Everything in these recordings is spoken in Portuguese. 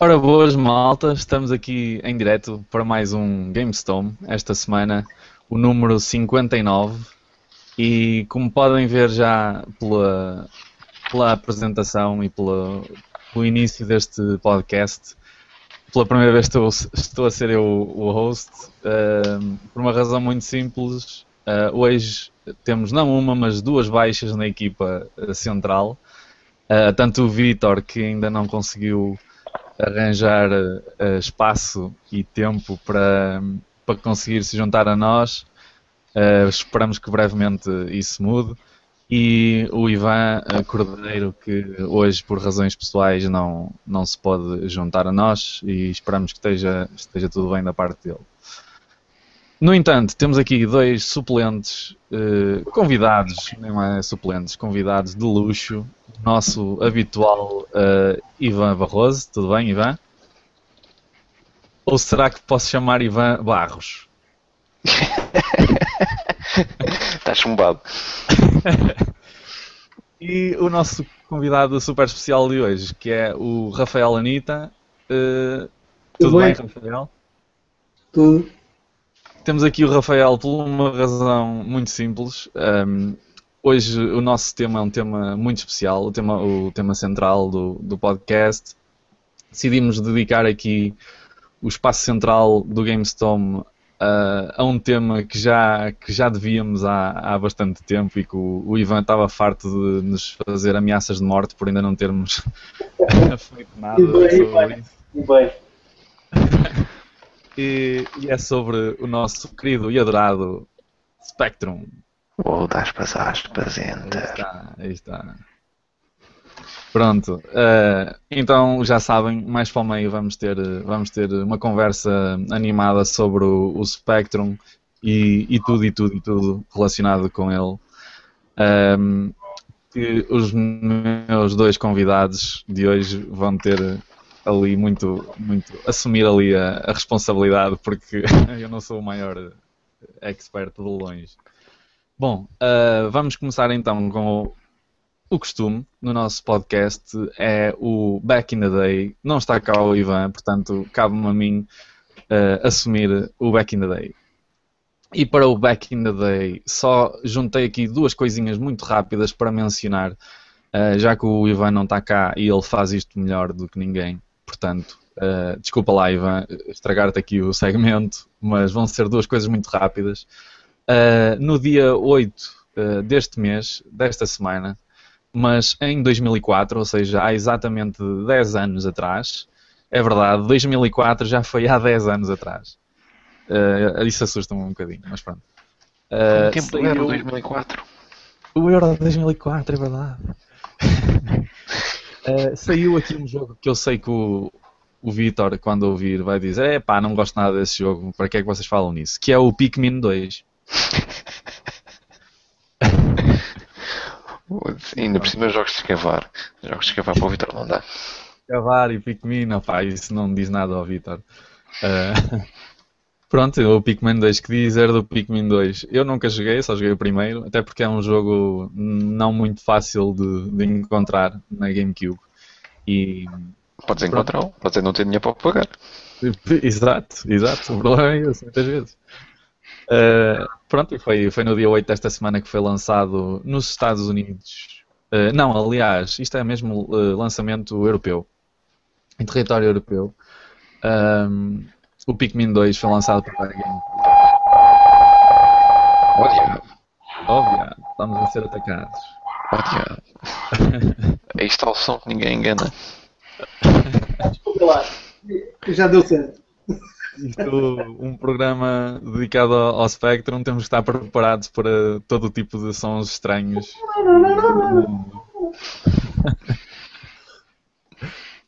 Ora, boas malta, estamos aqui em direto para mais um GameStone, esta semana, o número 59. E como podem ver já pela, pela apresentação e pela, pelo início deste podcast, pela primeira vez estou, estou a ser eu o host, uh, por uma razão muito simples. Uh, hoje temos não uma, mas duas baixas na equipa central. Uh, tanto o Vitor, que ainda não conseguiu arranjar uh, espaço e tempo para, para conseguir se juntar a nós. Uh, esperamos que brevemente isso mude. E o Ivan uh, Cordeiro, que hoje, por razões pessoais, não, não se pode juntar a nós e esperamos que esteja, esteja tudo bem da parte dele. No entanto, temos aqui dois suplentes, convidados, não é suplentes, convidados de luxo, nosso habitual uh, Ivan Barroso. Tudo bem, Ivan? Ou será que posso chamar Ivan Barros? Está chumbado. e o nosso convidado super especial de hoje, que é o Rafael Anita. Uh, tudo, tudo bem, bem, Rafael? Tudo. Temos aqui o Rafael por uma razão muito simples. Um, Hoje o nosso tema é um tema muito especial, o tema, o tema central do, do podcast. Decidimos dedicar aqui o espaço central do GameStorm uh, a um tema que já, que já devíamos há, há bastante tempo e que o, o Ivan estava farto de nos fazer ameaças de morte por ainda não termos feito nada sobre isso. E, e é sobre o nosso querido e adorado Spectrum. Dar aspas, aspas, enter. Aí está, aí está. Pronto, uh, então já sabem, mais para o meio vamos ter, vamos ter uma conversa animada sobre o, o Spectrum e, e, tudo e tudo e tudo relacionado com ele. Um, ehm, os meus dois convidados de hoje vão ter ali muito, muito assumir ali a, a responsabilidade porque eu não sou o maior expert de longe. Bom, uh, vamos começar então com o, o, costume no nosso podcast. É o Back in the Day. Não está cá o Ivan, portanto, cabe-me a mim uh, assumir o Back in the Day. E para o Back in the Day, só juntei aqui duas coisinhas muito rápidas para mencionar, uh, já que o Ivan não está cá e ele faz isto melhor do que ninguém. Portanto, desculpa lá, Ivan, estragar-te aqui o segmento, mas vão ser duas coisas muito rápidas. Uh, no dia 8 uh, ah, deste mês, desta semana, mas em 2004, ou seja, há exatamente 10 anos atrás, é verdade, 2004 já foi há 10 anos atrás. Uh, isso assusta-me um bocadinho, mas pronto. Uh, tempo saiu... Euro 2004? O Euro 2004, é verdade. uh, saiu aqui um jogo que eu sei que o, o Vitor, quando ouvir, vai dizer: é pá, não gosto nada desse jogo, para que é que vocês falam nisso? Que é o Pikmin 2. Ainda por cima jogos de escavar. Jogos de escavar para o Vitor não dá. Escavar e Pikmin, opá, isso não diz nada ao Vitor. Uh, pronto, o Pikmin 2, que dizer do Pikmin 2? Eu nunca joguei, só joguei o primeiro, até porque é um jogo não muito fácil de, de encontrar na GameCube. E, podes encontrar, podes não ter dinheiro para pagar. Exato, exato. O problema é esse, muitas vezes. Uh, pronto, e foi, foi no dia 8 desta semana que foi lançado nos Estados Unidos. Uh, não, aliás, isto é mesmo uh, lançamento europeu. Em território europeu. Um, o Pikmin 2 foi lançado para a Game. Óbvio. estamos a ser atacados. Óbvio. Aí está o som que ninguém engana. Desculpa lá, já deu certo isto, um programa dedicado ao Spectrum, temos que estar preparados para todo tipo de sons estranhos.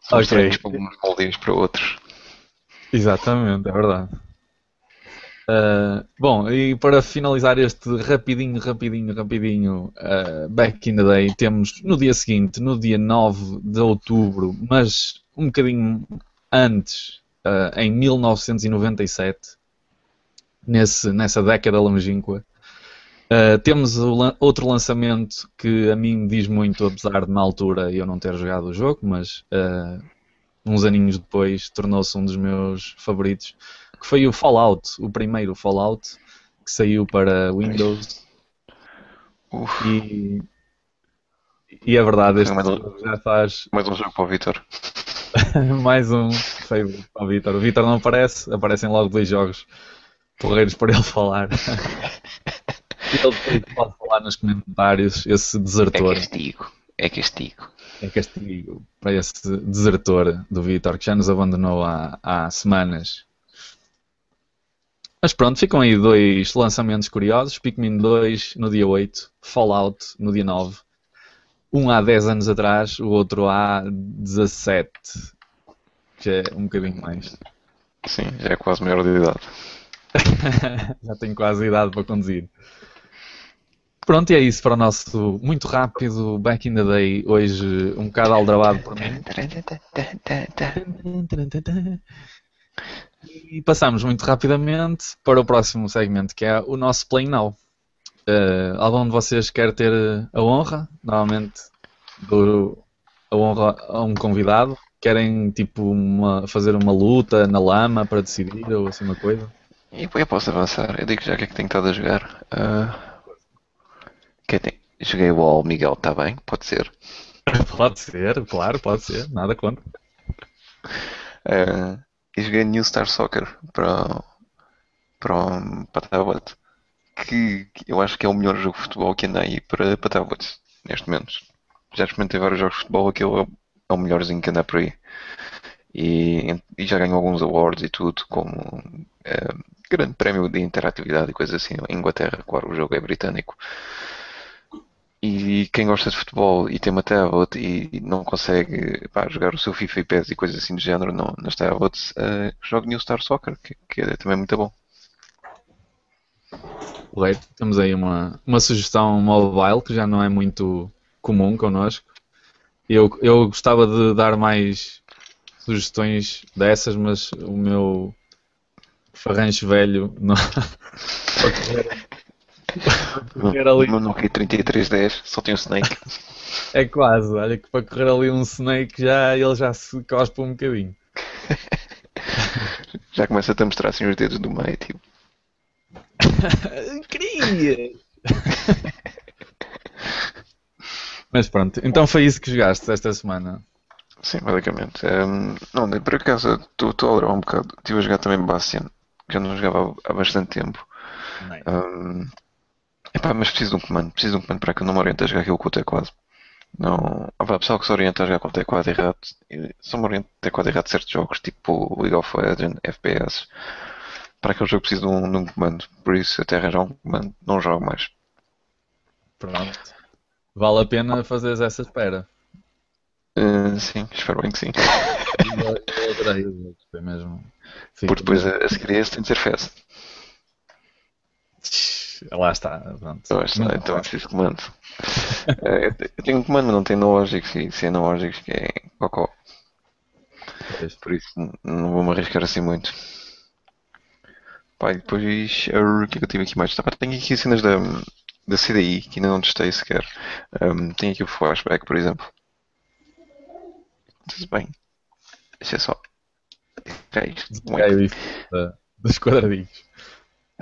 São okay. estranhos para uns, moldios para outros. Exatamente, é verdade. Uh, bom, e para finalizar este rapidinho, rapidinho, rapidinho uh, Back in the Day, temos no dia seguinte, no dia 9 de outubro, mas um bocadinho antes uh, em 1997, nesse, nessa década longínqua. Uh, temos lan outro lançamento que a mim diz muito, apesar de na altura eu não ter jogado o jogo, mas uh, uns aninhos depois, tornou-se um dos meus favoritos, que foi o Fallout, o primeiro Fallout, que saiu para Windows. Uf, E, e a verdade, este Mais um- já faz mais um jogo para o Vitor. mais um para o Vitor. O Vitor não aparece, aparecem logo dois jogos porreiros para ele falar. ele pode falar nos comentários esse É desertor. castigo. É castigo. É castigo para esse desertor do Vitor que já nos abandonou há, há semanas. Mas pronto, ficam aí dois lançamentos curiosos: Pikmin 2 no dia 8, Fallout no dia 9. Um há 10 anos atrás, o outro há 17. Já é um bocadinho mais. Sim, já é quase maior de idade. Já tenho quase idade para conduzir. Pronto, e é isso para o nosso muito rápido Back in the Day. Hoje um bocado aldrabado por mim. E passamos muito rapidamente para o próximo segmento, que é o nosso Play Now. Eh, algum de vocês quer ter a honra? Normalmente dou a honra a um convidado. Querem tipo uma- fazer uma luta na lama para decidir ou assim uma coisa? E eu posso avançar. Eu digo já que é que tenho estado a jogar. Ah, quem tem? Joguei o All Miguel, está bem? Pode ser. Pode ser, claro, pode ser, nada contra. Ah, e joguei New Star Soccer para, para, para tablet. Que, que eu acho que é o melhor jogo de futebol que anda aí para, para tablets, neste momento. Já experimentei vários jogos de futebol, aquele é o- é melhorzinho que anda por aí. E, e já ganhou alguns awards e tudo, como eh, grande prémio de interatividade e coisas assim. Em Inglaterra, claro, o jogo é britânico. E quem gosta de futebol e tem uma tablet e não consegue pá, jogar o seu FIFA e PES e coisas assim do género no, nas tablets, eh, jogue New Star Soccer, que, que é também muito bom. Correto. Temos aí uma, uma sugestão mobile que já não é muito comum connosco. Eu, eu gostava de dar mais sugestões dessas, mas o meu farrancho velho não. para correr- ali- No Nokia 3310 só tem o Snake. É quase, olha que para correr ali um snake já ele já se cospe um bocadinho. Já começa a mostrar assim os dedos do meio, tipo. Queria! Mas pronto, então foi isso que jogaste esta semana. Sim, basicamente. Ehm, não, nem por acaso estou a adorar um bocado. Estive a jogar também Bastion, que já não jogava há bastante tempo. Ehm, epá, mas preciso de um comando, preciso de um comando para que eu não me oriente a jogar aquilo com o teclado. Não, ah, pessoal que se orienta a jogar com o teclado errado, só me orienta a teclado errado de certos jogos, tipo League of Legends, FPS. Para aquele jogo preciso de um, de um comando, por isso até arranjar um comando, não jogo mais. Pronto. Vale a pena fazeres essa espera. Eh, sim, espero bem que sim. Eu adorei o foi mesmo. Fico- Porque depois a, a seguir a esse tem de ser fast. Lá está, pronto. Acho, Não, então é preciso comando. Eh, eu te- eu tenho um comando, mas não tem analógicos e se é analógicos que é cocó. Por isso não vou me arriscar assim muito. E depois eh, o que é que eu tive aqui mais? Tá, tenho aqui cenas da, da CDI que ainda não testei sequer. Um, tenho aqui o flashback, por exemplo. Tudo bem. Deixa só. É isto. Caiu isso da- dos quadradinhos.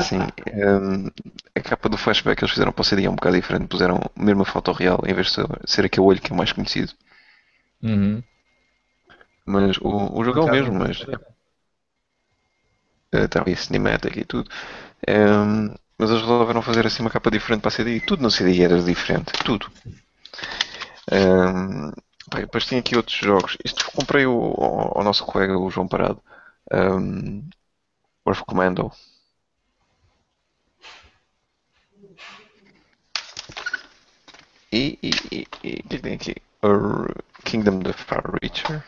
Sim, hum, a capa do flashback que eles fizeram para o CD é um bocado diferente, puseram mesmo a foto real em vez de ser, aquele olho que é mais conhecido. Uhum. Mas o, o jogo é o mesmo, mas está ali cinematic e tudo. Hum, mas eles resolveram fazer assim uma capa diferente para a CD e tudo no CD era diferente, tudo. Hum, pá, depois tinha aqui outros jogos. Isto comprei o- ao, nosso colega, o João Parado. Um, Earth Commando. E, e, e, e é que tem aqui? Kingdom the Far Reacher.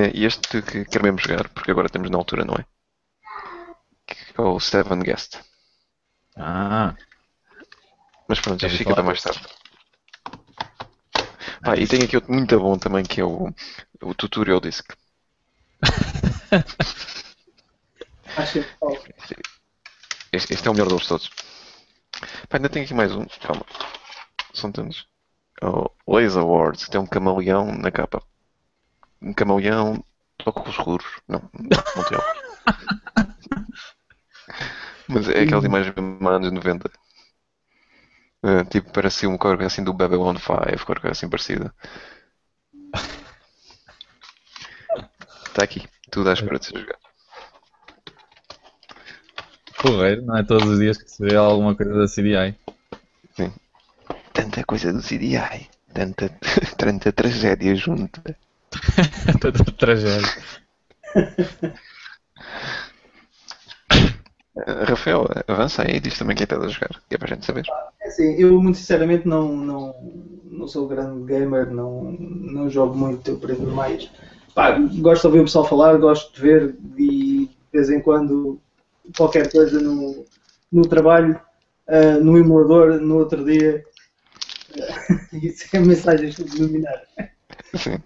É este que quero mesmo jogar, porque agora temos na altura, não é? Que é o Seven Guest. Ah, Mas pronto, ouvi fica para falar mais tarde. Pá, e tem aqui outro muito bom também que é o, o Tutorial Disc. Acho que é. Este, este é o melhor deles todos. Pá, ainda tem aqui mais um. Calma. São tantos. O Laser Wars, que tem um camaleão na capa. um camaleão, toca os escuros. Não, não tem Mas é aquelas imagens mesmo anos 90. Uh, tipo, parece um corpo assim do Babylon 5, corpo assim parecido. Está aqui, tudo à espera de ser jogado. Correiro, não é todos os dias que se vê alguma coisa da CDI. Sim. Tanta coisa do CDI, tanta, tanta tragédia junta. tanta tragédia. Rafael, avança aí e diz também quem está a jogar, que é para a gente saber. É assim, eu muito sinceramente não, não, não sou grande gamer, não, não jogo muito, eu aprendo mais. Pá, gosto de ouvir o pessoal falar, gosto de ver e de vez em quando qualquer coisa no, no trabalho, uh, no emulador, no outro dia. Isso é mensagens subliminares. Sim.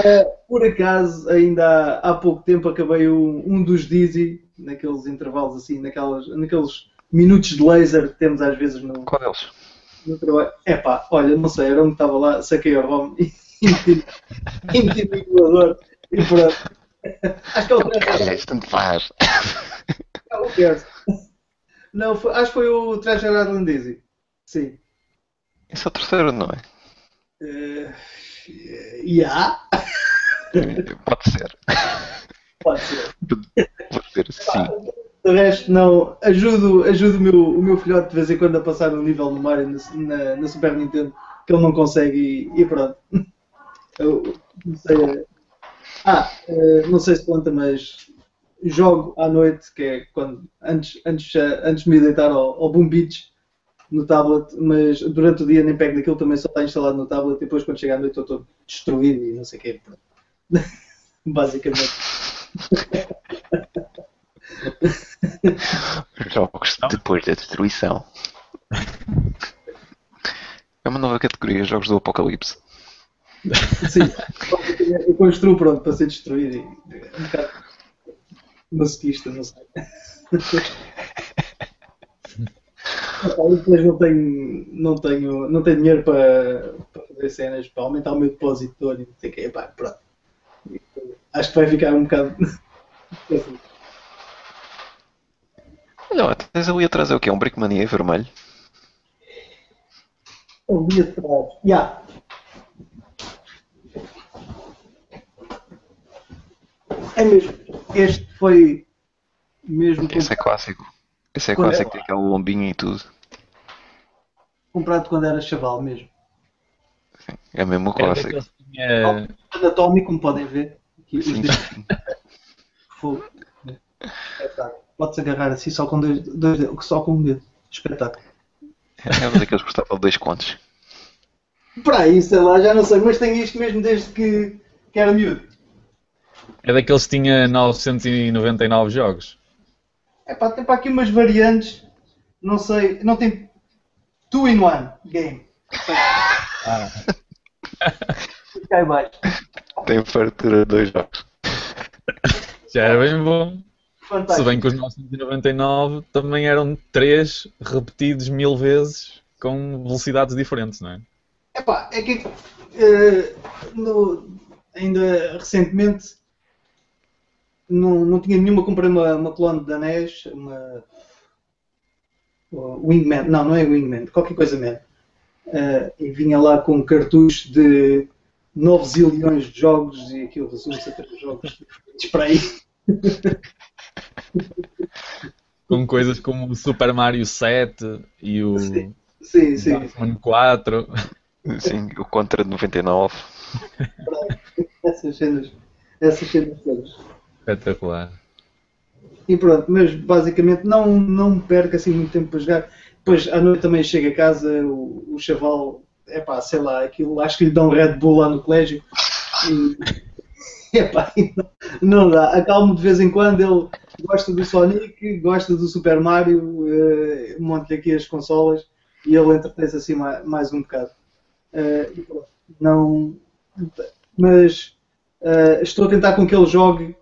Uh, por acaso, ainda há, há, pouco tempo acabei um, um dos Dizzy, naqueles intervalos assim, naquelas, naqueles minutos de laser que temos às vezes no, Qual deles? no trabalho. É pá, olha, não sei, era um que estava lá, saquei a ROM e meti no emulador e pronto. Acho que é o Treasure. tanto faz. Não, foi, acho que foi o Treasure Island Easy. Sim. Esse é o terceiro, não é? Uh, yeah. Pode ser. Pode ser. Pode ser, sim. De resto, não. Ajudo, ajudo o, meu, o meu filhote de vez em quando a passar um nível no Mario na, na, na Super Nintendo que ele não consegue e, e pronto. Eu não sei. Ah, uh, não sei se conta, mas jogo à noite, que é quando antes, antes, antes de me deitar ao, ao Boom Beach no tablet, mas durante o dia nem pego daquilo, também só está instalado no tablet e depois quando chega à noite estou destruído e não sei o que. Basicamente. Jogos depois da destruição. É uma nova categoria, jogos do apocalipse. Sim, eu construo pronto para ser destruído. Um bocado masoquista, não sei. Depois não tenho, não tenho, não tenho dinheiro para, para fazer cenas, para aumentar o meu depósito todo e não sei o que. Pá, pronto. Acho que vai ficar um bocado. Não, tens ali atrás é o quê? Um Brickmania vermelho? Ali atrás. Yeah. É mesmo. Este foi mesmo. Esse é clássico. Esse é quando clássico, tem aquele lombinho e tudo. Comprado quando era chaval mesmo. Sim, é mesmo o é clássico. É Anatómico, como podem ver. Aqui, Sim. Fogo. Pode-se agarrar assim só com dois, dois só com um dedo. Espetáculo. É um daqueles que custava dois contos. Para aí, sei lá, já não sei, mas tenho isto mesmo desde que, que era miúdo. É daqueles que tinha 999 jogos. É pá, tem para aqui umas variantes. Não sei, não tem. Two in one game. Ah. Cai baixo. Tem fartura de dois jogos. Já era bem bom. Fantástico. Se bem que os 999 também eram três repetidos mil vezes com velocidades diferentes, não é? Epá, é que uh, no, ainda recentemente não, não tinha nenhuma, comprei uma, uma clone da NES, uma Wingman, não, não é Wingman, qualquer coisa mesmo. Uh, e vinha lá com cartuchos de 9 zilhões de jogos e aquilo resume-se a 3 jogos diferentes para aí. com coisas como o Super Mario 7 e o sim, sim, sim. Batman 4. Sim, o Contra 99. essas cenas, essas cenas todas. Espetacular. E pronto, mas basicamente não, não perca assim muito tempo para jogar. Depois à noite também chega a casa, o, o chaval, é pá, sei lá, aquilo, acho que lhe dão um Red Bull lá no colégio. E, epá, não, não dá. Acalmo de vez em quando, ele gosta do Sonic, gosta do Super Mario, uh, monta-lhe aqui as consolas e ele entretém-se assim mais, mais um bocado. Uh, não, mas uh, estou a tentar com que ele jogue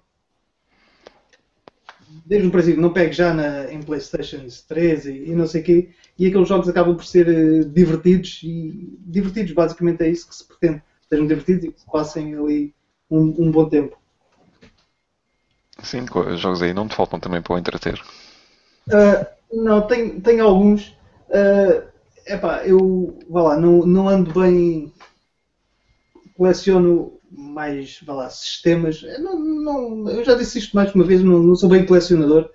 desde o princípio, não pegue já na, em Playstation 3 e, e não sei o quê, e aqueles jogos acabam por ser uh, divertidos, e divertidos basicamente é isso que se pretende. sejam divertidos e que passem ali um, um bom tempo. Sim, os jogos aí não te faltam também para o entreter. Uh, não, tem, tem alguns. Uh, epá, eu vá lá, não, não ando bem. Coleciono mais vá lá, sistemas. Não, não, eu já disse isto mais uma vez, não, não sou bem colecionador,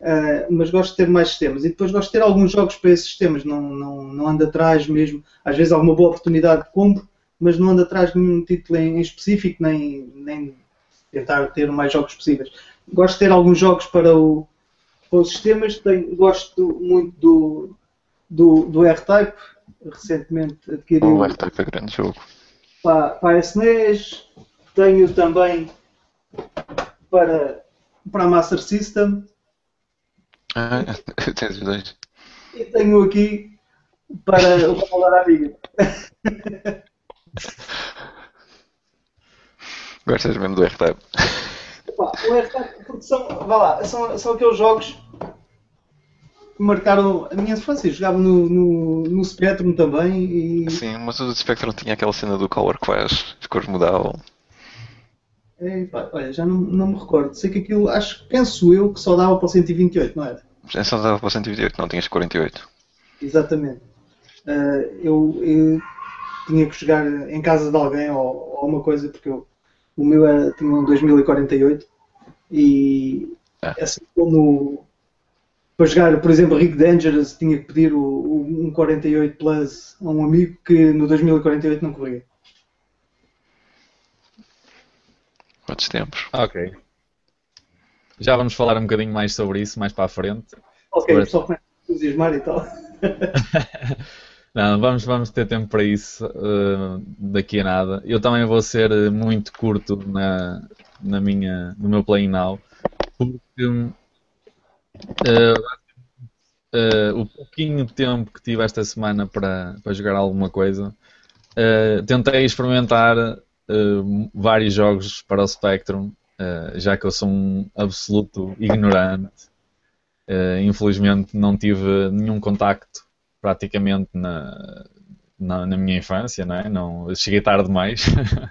uh, mas gosto de ter mais sistemas. E depois gosto de ter alguns jogos para esses sistemas, não, não, não ando atrás mesmo. Às vezes alguma boa oportunidade compro, mas não ando atrás de nenhum título em, específico, nem, nem tentar ter mais jogos possíveis. Gosto de ter alguns jogos para, o, para os sistemas, tenho, gosto muito do, do, do R-Type, recentemente adquiri. O R-Type é grande jogo. Para, para a SNES, tenho também para, para a Master System. Ah, tens dois. E tenho aqui para o Paladar Amiga. Gostas mesmo do R-Type? O R-Type, porque são, vá lá, são, são aqueles jogos que marcaram a minha infância. Jogava no, no, no Spectrum também e... Sim, mas o Spectrum tinha aquela cena do Color Clash, as cores mudavam. É, pá, olha, já não, não me recordo. Sei que aquilo, acho, penso eu, que só dava para o 128, não era? É, só dava para o 128, não, tinhas 48. Exatamente. Uh, eu, eu, tinha que jogar em casa de alguém ou, ou uma coisa, porque eu, o meu era, tinha um 2048 e é. assim como para jogar, por exemplo, Rick Dangerous tinha que pedir o, o, um 48 Plus a um amigo que no 2048 não corria. Quantos tempos? Ok. Já vamos falar um bocadinho mais sobre isso mais para a frente. Ok, sobre... só começa a entusiasmar e tal. Não, vamos, vamos ter tempo para isso uh, daqui a nada. Eu também vou ser muito curto na, na minha, no meu Play Now, porque uh, uh, o pouquinho de tempo que tive esta semana para, para jogar alguma coisa, tentei experimentar vários jogos para o Spectrum, já que eu sou um absoluto ignorante. infelizmente não tive nenhum contacto praticamente na, na, na, minha infância, não é? Cheguei tarde demais,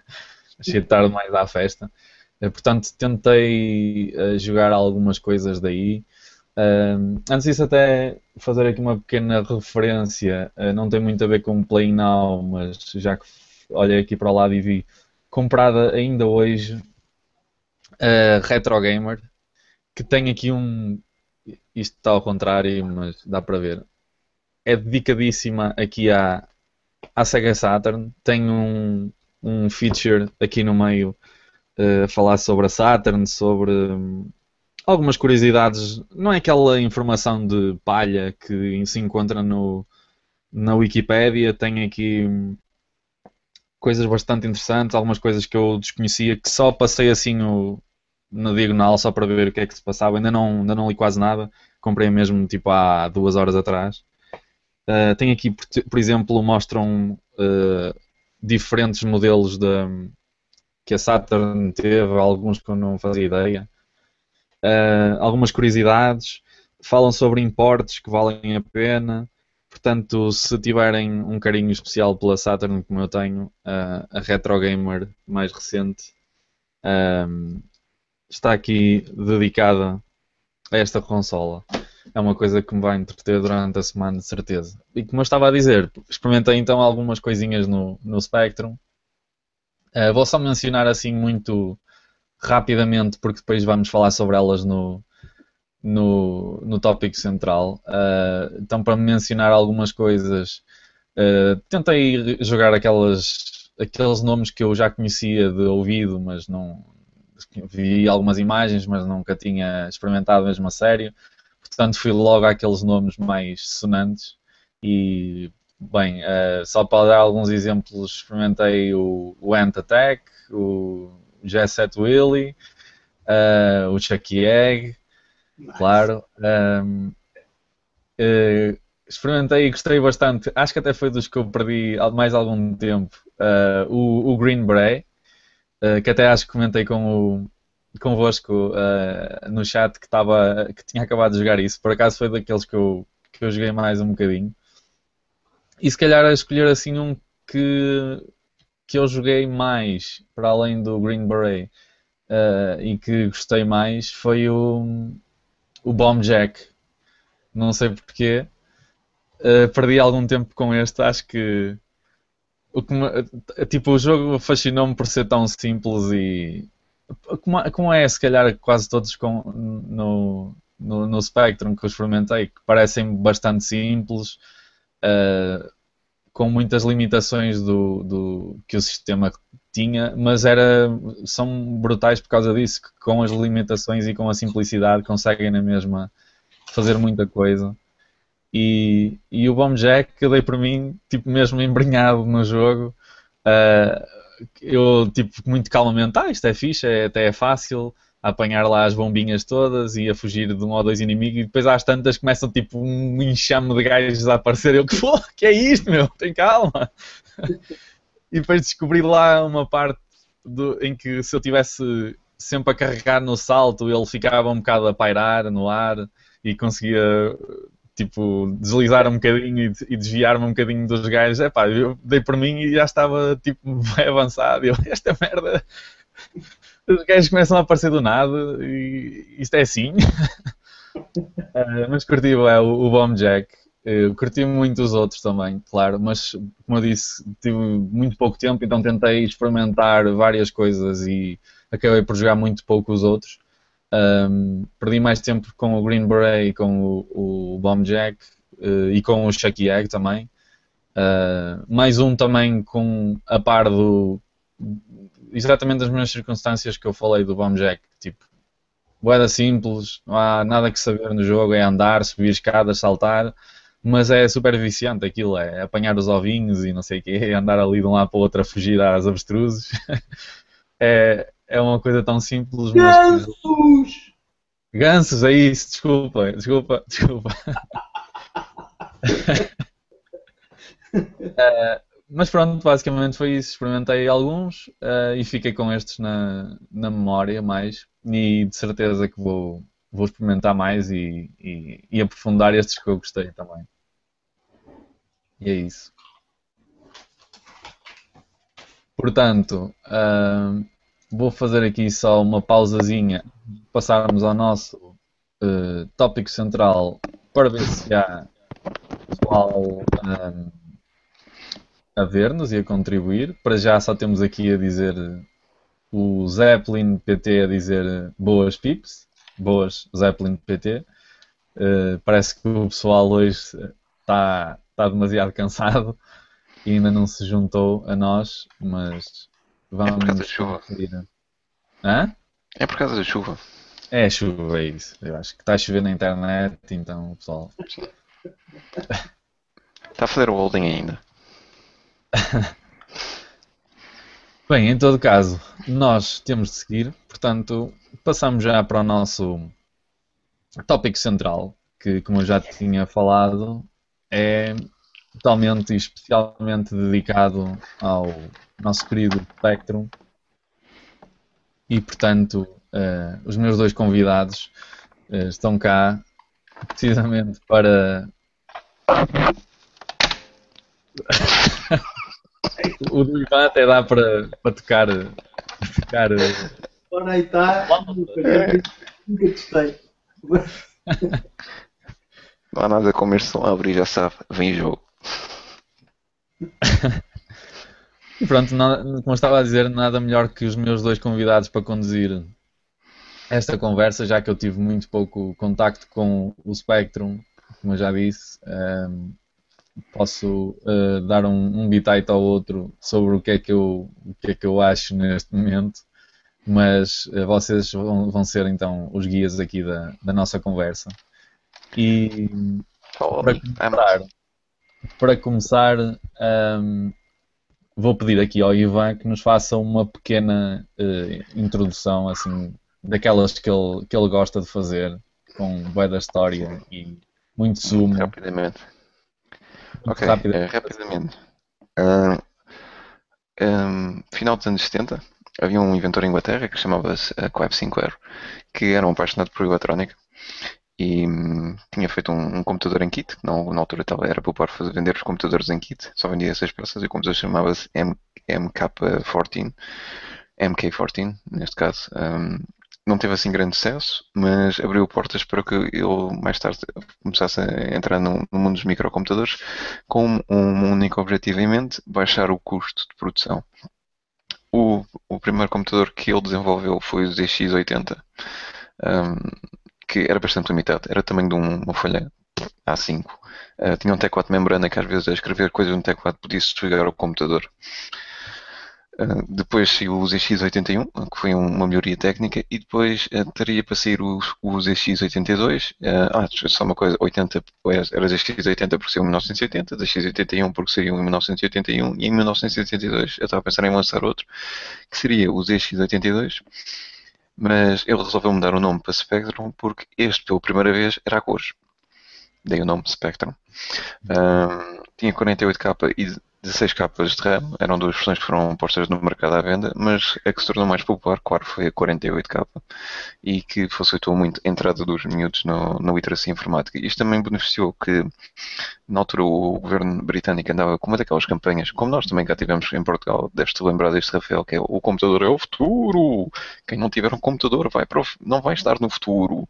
cheguei tarde demais à festa. Portanto, tentei uh, jogar algumas coisas daí. Uh, antes disso, até fazer aqui uma pequena referência, uh, não tem muito a ver com Play Now, mas já que olhei aqui para o lado e vi, comprada ainda hoje, uh, Retro Gamer, que tem aqui um. Isto está ao contrário, mas dá para ver é dedicadíssima aqui à, à Sega Saturn. Tem um, um feature aqui no meio uh, a falar sobre a Saturn, sobre um, algumas curiosidades. Não é aquela informação de palha que se encontra no, na Wikipédia. Tem aqui coisas bastante interessantes, algumas coisas que eu desconhecia, que só passei assim o, na diagonal só para ver o que é que se passava. Ainda não, ainda não li quase nada. Comprei mesmo tipo há duas horas atrás. Uh, tem aqui, por, por, exemplo, mostram uh, diferentes modelos de, que a Saturn teve, alguns que eu não fazia ideia. Uh, algumas curiosidades, falam sobre importes que valem a pena. Portanto, se tiverem um carinho especial pela Saturn, como eu tenho, a Retro Gamer mais recente está aqui dedicada a esta consola é uma coisa que me vai entreter durante a semana, de certeza. E como eu estava a dizer, experimentei então algumas coisinhas no, no Spectrum. Uh, vou só mencionar assim muito rapidamente, porque depois vamos falar sobre elas no, no, no tópico central. Uh, então, para mencionar algumas coisas, uh, tentei jogar aquelas, aqueles nomes que eu já conhecia de ouvido, mas não vi algumas imagens, mas nunca tinha experimentado mesmo a sério. Portanto, fui logo àqueles nomes mais sonantes e, bem, uh, só para dar alguns exemplos, experimentei o, o Ant Attack, o Jet Willy, uh, o Chucky Egg, nice. claro. Um, uh, experimentei e gostei bastante. Acho que até foi dos que eu perdi mais algum tempo. Uh, o, o, Green Beret, uh, que até acho que comentei com o, convosco uh, no chat que, tava, que tinha acabado de jogar isso. Por acaso foi daqueles que eu, que eu joguei mais um bocadinho. E se calhar a escolher assim um que que eu joguei mais, para além do Green Beret, uh, e que gostei mais, foi o, o Bomb Jack. Não sei porquê. Uh, perdi algum tempo com este, acho que o que me, tipo, o jogo fascinou-me por ser tão simples e como, como é se calhar quase todos com, no, no, no Spectrum que eu experimentei, que parecem bastante simples, uh, com muitas limitações do, do, que o sistema tinha, mas era, são brutais por causa disso, que com as limitações e com a simplicidade conseguem na mesma fazer muita coisa. E, e o Bomb Jack eu dei por mim, tipo, mesmo embrenhado no jogo. Uh, eu, tipo, muito calmamente, ah, isto é fixe, é, até é fácil a apanhar lá as bombinhas todas e a fugir de um ou dois inimigos e depois às tantas começam tipo um enxame de gajos a aparecer. Eu que, pô, que é isto, meu? Tem calma. e depois descobri lá uma parte do, em que se eu tivesse sempre a carregar no salto ele ficava um bocado a pairar no ar e conseguia tipo, deslizar um bocadinho e, desviar-me um bocadinho dos gajos, é pá, eu dei por mim e já estava tipo avançado. Eu, esta merda, os gajos começam a aparecer do nada e isto é assim. uh, mas curti é, o, o Bomb Jack. Eu curti muito os outros também, claro, mas como eu disse, tive muito pouco tempo, então tentei experimentar várias coisas e acabei por jogar muito pouco os outros. Um, perdi mais tempo com o Green Beret e com o, o Bomb Jack uh, e com o Chucky Egg também. Uh, mais um também com a par do. Exatamente as mesmas circunstâncias que eu falei do Bomb Jack. Tipo, boeda simples, não há nada que saber no jogo, é andar, subir escadas, saltar. Mas é super viciante aquilo, é apanhar os ovinhos e não sei o quê, andar ali de um lado para o outro a fugir às avestruzes. é, é uma coisa tão simples, mas. Gansos! Gansos, é isso, desculpa, desculpa, desculpa. uh, mas pronto, basicamente foi isso. Experimentei alguns uh, e fiquei com estes na, na memória mais e de certeza que vou, vou experimentar mais e, e, e aprofundar estes que eu gostei também. E é isso. Portanto, uh, vou fazer aqui só uma pausazinha, passarmos ao nosso uh, tópico central para ver se há pessoal a ver-nos e a contribuir. Para já só temos aqui a dizer o Zeppelin PT a dizer boas pips, boas Zeppelin PT. Uh, parece que o pessoal hoje está, está demasiado cansado e ainda não se juntou a nós, mas Vamos é por causa da chuva. Hã? É por causa da chuva. É chuva, é isso. Eu acho que está a chover na internet, então o pessoal. Está a fazer o holding ainda. Bem, em todo caso, nós temos de seguir, portanto, passamos já para o nosso tópico central, que, como eu já tinha falado, é totalmente e especialmente dedicado ao nosso querido Spectrum. E portanto, uh, os meus dois convidados uh, estão cá precisamente para. o do Ivan até dá para, para tocar. tocar Ora aí está. Nunca testei. Não há nada como este som a abrir, já sabe. Vem jogo. E pronto, nada, como eu estava a dizer, nada melhor que os meus dois convidados para conduzir esta conversa, já que eu tive muito pouco contacto com o Spectrum, como eu já disse. Um, ehm, posso uh, dar um, um bitite ao outro sobre o que é que eu, o que é que eu acho neste momento, mas uh, vocês vão, vão, ser então os guias aqui da, da nossa conversa. E para começar, para começar um, ehm, vou pedir aqui ao Ivan que nos faça uma pequena uh, introdução, assim, daquelas que ele, que ele gosta de fazer, com boa da história e muito sumo. Rapidamente. Ok, rapidamente. Uh, rapidamente. Uh, um, final dos anos 70, havia um inventor em Inglaterra que chamava-se uh, Quab Sinclair, que era um apaixonado por eletrónica e hum, tinha feito um, um, computador em kit, não, na altura estava, era para fazer, vender os computadores em kit, só vendia essas peças e o computador chamava-se MK14, MK14 neste caso. Um, não teve assim grande sucesso, mas abriu portas para que eu mais tarde começasse a entrar no, no mundo dos microcomputadores com um único objetivo em mente, baixar o custo de produção. O, o primeiro computador que ele desenvolveu foi o ZX80. Um, que era bastante limitado. Era tamanho de uma folha A5. Uh, tinha um teclado de membrana que às vezes a escrever coisas no teclado podia-se desligar o computador. Uh, depois saiu o ZX81, que foi uma melhoria técnica, e depois uh, teria para sair o, o ZX82. Uh, ah, só uma coisa: 80 era ZX80 porque saiu em 1980, ZX81 porque saiu em 1981, e em 1982 eu estava a pensar em lançar outro, que seria o ZX82 mas ele resolveu mudar o nome para Spectrum porque este, pela primeira vez, era a cores. Dei o nome Spectrum. Um, tinha 48k e 16 capas de RAM, eram duas versões que foram postas no mercado à venda, mas a que se tornou mais popular, claro, foi a 48k e que facilitou muito a entrada dos miúdos no, na literacia informática. Isto também beneficiou que, na altura, o governo britânico andava com uma daquelas campanhas, como nós também cá tivemos em Portugal, deves-te lembrar deste, Rafael, que é o computador é o futuro. Quem não tiver um computador vai para o, não vai estar no futuro.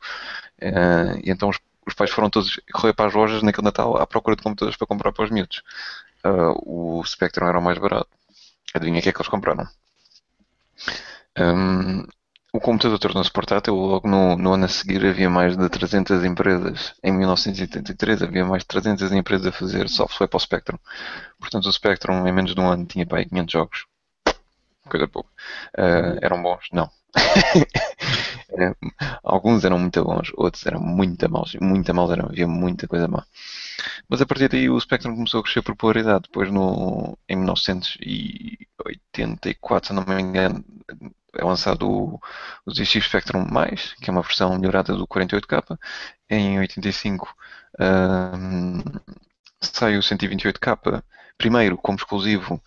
Uh, e então os, os pais foram todos correr para as lojas naquele Natal à procura de computadores para comprar para os miúdos uh, o Spectrum era o mais barato. Adivinha o que é que eles compraram? Um, o computador tornou-se portátil logo no, no, ano a seguir havia mais de 300 empresas. Em 1983 havia mais de 300 empresas a fazer software para o Spectrum. Portanto, o Spectrum em menos de um ano tinha para aí 500 jogos. Coisa pouca. Uh, eram bons? Não. alguns eram muito bons, outros eram muito maus. Muito maus eram, havia muita coisa má. Mas a partir daí o Spectrum começou a crescer por popularidade. Depois, no, em 1984, se não me engano, é lançado o, o ZX Spectrum+, que é uma versão melhorada do 48K. Em 85 um, sai o 128K, primeiro como exclusivo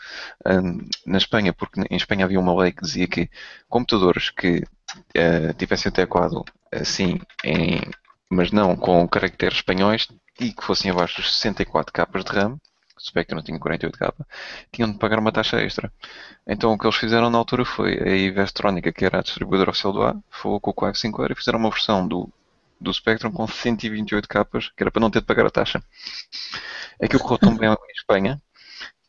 um, na Espanha, porque em Espanha havia uma lei que dizia que computadores que uh, tivessem teclado assim, em, mas não com caracteres espanhóis, e que fossem abaixo dos 64 capas de RAM, o Spectrum tinha 48 capas, tinham de pagar uma taxa extra. Então o que eles fizeram na altura foi a Ivestrónica, que era a distribuidora oficial do A, falou com o Quack 5 e fizeram uma versão do, do Spectrum com 128 capas, que era para não ter de pagar a taxa. Aquilo correu tão bem em Espanha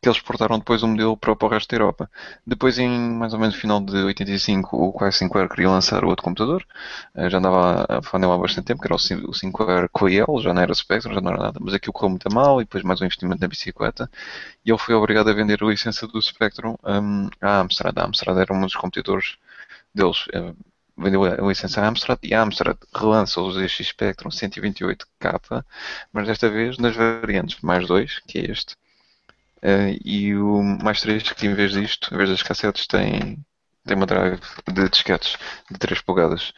que eles exportaram depois o um modelo para, para o resto da Europa. Depois, em mais ou menos no final de 85, o Quai 5R queria lançar outro computador. Eh, já andava a falar há bastante tempo, que era o 5R Coel, já não era Spectrum, já não era nada. Mas aquilo correu muito mal e depois mais um investimento na bicicleta. E ele foi obrigado a vender a licença do Spectrum um, à Amstrad. A Amstrad era um dos competidores deles. Uh, vendeu a licença à Amstrad e a Amstrad relança o ZX Spectrum 128K, mas desta vez nas variantes mais 2, que é este, Uh, e o mais triste é que em vez disto, em vez das cassetes, tem, tem uma drive de disquetes de 3 polegadas.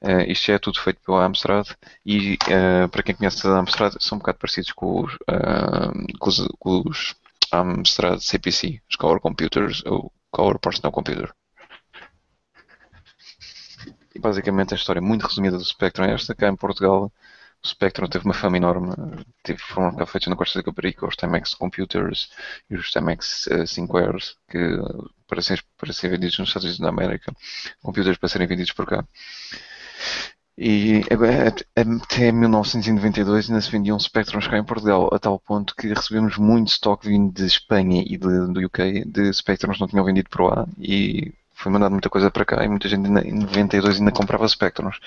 Uh, isto é tudo feito pela Amstrad e uh, para quem conhece a Amstrad são um bocado parecidos com os, com os, com os Amstrad CPC, os Color Computers ou Color Personal Computer. E basicamente a história muito resumida do Spectrum é esta, cá em Portugal o Spectrum teve uma fama enorme, teve, foram feitos na Costa da Caparica, os Timex Computers e os Timex uh, 5Rs, que parecem, parecem vendidos nos Estados Unidos da América, computers para serem vendidos por cá. E até 1992 ainda se vendiam Spectrums cá em Portugal, a tal ponto que recebemos muito estoque vindo de Espanha e de, do UK de Spectrums não tinham vendido para lá e foi mandado muita coisa para cá e muita gente ainda, em 92 ainda comprava Spectrums.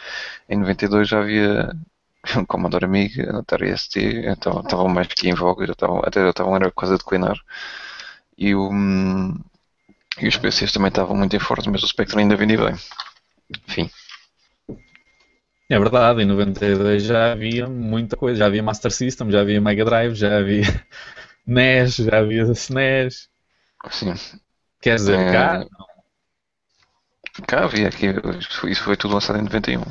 Em 92 já havia um Commodore Amiga, Atari ST, então estavam mais que em voga, já estavam, até já estavam era quase a declinar. E, o, e os PCs também estavam muito em forte, mas o Spectrum ainda vendia bem. Enfim. É verdade, em 92 já havia muita coisa, já havia Master System, já havia Mega Drive, já havia NES, já havia SNES. Sim. Quer dizer, é... cá? Cá havia, aqui, isso foi tudo lançado em 91.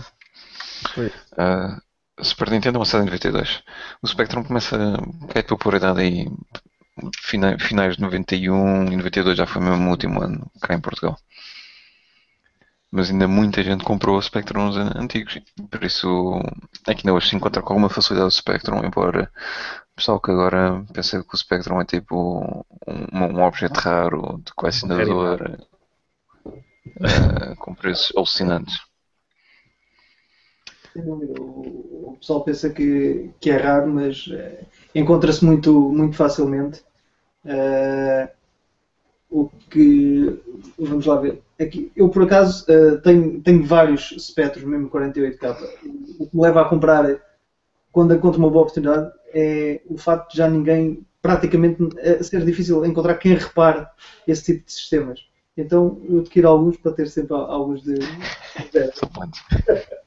Foi. Uh, Super Nintendo é lançado em 92. O Spectrum começa a cair popularidade aí finais de 91 e 92 já foi mesmo o último ano cá em Portugal. mas ainda muita gente comprou Spectrums antigos. Por isso, aqui ainda hoje se encontra com alguma facilidade o Spectrum, embora o pessoal que agora pensa que o Spectrum é tipo um, um objeto raro de colecionador uh, com preços alucinantes. O, pessoal pensa que, que é raro, mas uh, encontra-se muito, muito facilmente. Uh, o que vamos lá ver. Aqui, eu por acaso uh, tenho, tenho vários espectros, mesmo 48K. O que me leva a comprar quando encontro uma boa oportunidade é o facto de já ninguém, praticamente, é ser difícil encontrar quem repare esse tipo de sistemas. Então eu adquiro alguns para ter sempre alguns de.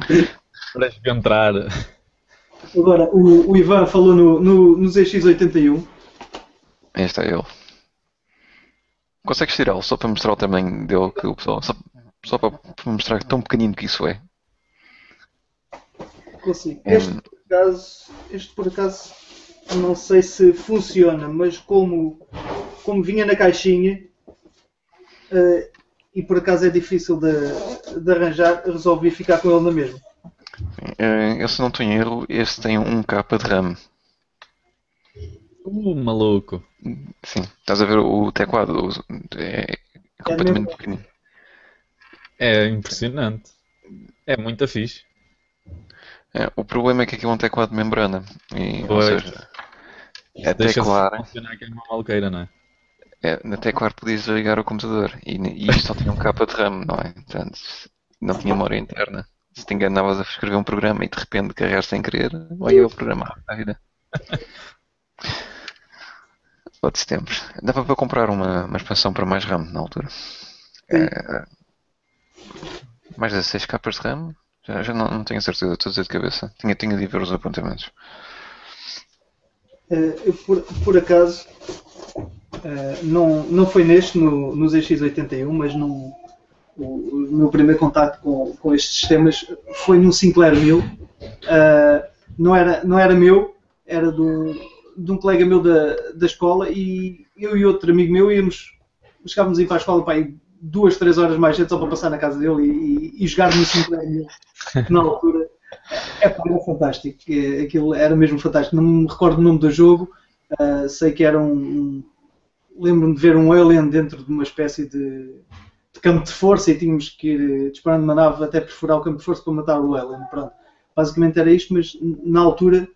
para entrar. Agora, o, o Ivan falou no, no, no ZX81. Aí está ele. Consegues tirá-lo só para mostrar o tamanho dele que o pessoal. Só, só para mostrar tão pequenino que isso é. Consigo. Este, é... por acaso, este por acaso não sei se funciona, mas como, como vinha na caixinha uh, e por acaso é difícil de, de arranjar, resolvi ficar com ele na mesma. Uh, eu se não estou em erro, este tem um capa de RAM. Uh, maluco. Sim, estás a ver o teclado, é, completamente é pequenino. É impressionante. É muito fixe. É, o problema é que aqui é um teclado de membrana. E, ou seja, é teclar. funcionar que é uma maluqueira, não é? É, na teclar podias ligar o computador e, e isto só tinha um capa de RAM, não é? Portanto, não tinha memória interna. Se te enganavas a escrever um programa e de repente carregaste sem querer, olha o programa à vida. Outros tempos. Dava para comprar uma, uma expansão para mais RAM na altura. É, mais 16 capas de RAM? Já, já não, não tenho certeza, estou a dizer de cabeça. Tinha, tinha de ver os apontamentos. Uh, por, por acaso, uh, não, não foi neste, no, no ZX81, mas no, o, o, meu primeiro contato com, com estes sistemas foi no Sinclair 1000. Uh, não, era, não era meu, era do, de um colega meu da, da escola e eu e outro amigo meu íamos, chegávamos a ir para a escola para aí duas, três horas mais cedo só para passar na casa dele e, e, e jogar no 5 na altura. É, era fantástico, aquilo era mesmo fantástico. Não me recordo o nome do jogo, uh, sei que era um. Lembro-me de ver um alien dentro de uma espécie de, de, campo de força e tínhamos que ir disparando uma nave até perfurar o campo de força para matar o alien. Pronto. Basicamente era isto, mas na altura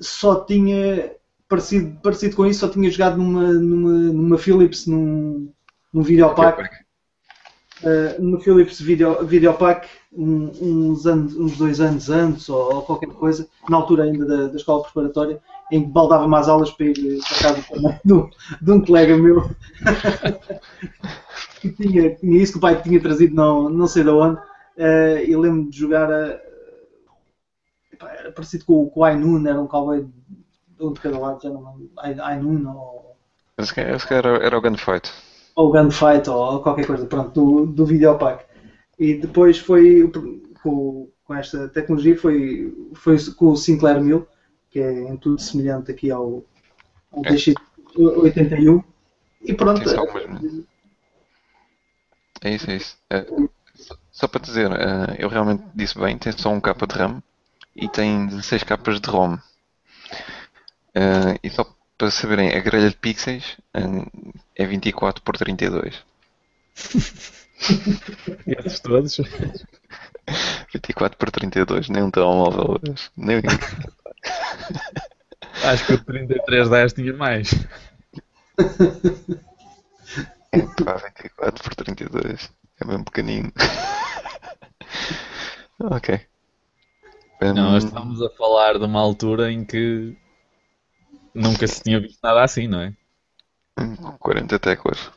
só tinha parecido, parecido com isso, só tinha jogado numa, numa, numa Philips, num, num videopack. Uh, no Philips Video, Videopack, um, uns, anos, uns dois anos antes, ou, ou, qualquer coisa, na altura ainda da, da escola preparatória, em que baldava mais aulas para ir para casa também de, um, de um colega meu. que tinha, tinha isso que o pai tinha trazido, não, não sei de onde. Uh, e lembro-me de jogar a, era parecido com, com o Ainun, era um cowboy de um de cada lado, já não Ainun ou. Esse era, era o Gunfight. Ou Gunfight ou qualquer coisa, pronto, do, do videopack. E depois foi com, com esta tecnologia foi, foi com o Sinclair 1000, que é em tudo semelhante aqui ao, ao é. DX81. E pronto. É isso, é isso. É, só para dizer, é, eu realmente disse bem, tem só um capa de RAM e tem 16 capas de ROM. Uh, e só para saberem, a grelha de pixels uh, é 24 por 32. Esses todos? 24 por 32, nem um telemóvel. Nem... Acho que o 3310 tinha mais. É, pá, 24 por 32. É mesmo pequenino. ok. Não, nós estamos a falar de uma altura em que nunca se tinha visto nada assim, não é? 40 teclas.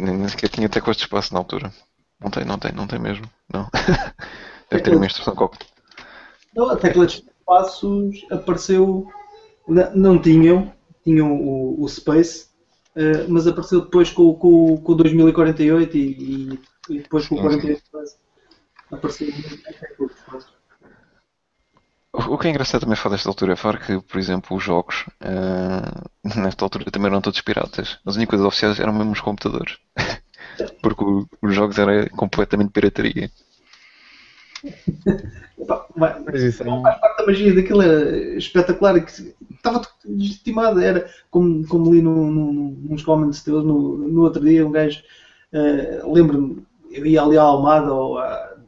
Nem sequer tinha teclas de espaço na altura. Não tem, não tem, não tem mesmo. Não. Deve ter uma instrução qualquer. Não, a tecla de espaços apareceu. Não tinham, tinham o, o Space, uh, mas apareceu depois com, com, com o 2048 e, e, depois com o 48 apareceu O que é engraçado também falar desta altura é falar que, por exemplo, os jogos, uh, nesta altura também eram todos piratas. As únicas coisas oficiais eram mesmo os computadores. Porque o, os jogos eram completamente pirataria. Mas isso é um... parte da magia daquilo era espetacular que estava legitimado. Era como, como li no, no, nos comments teus no, no outro dia, um gajo uh, lembro-me, eu ia ali à Almada ou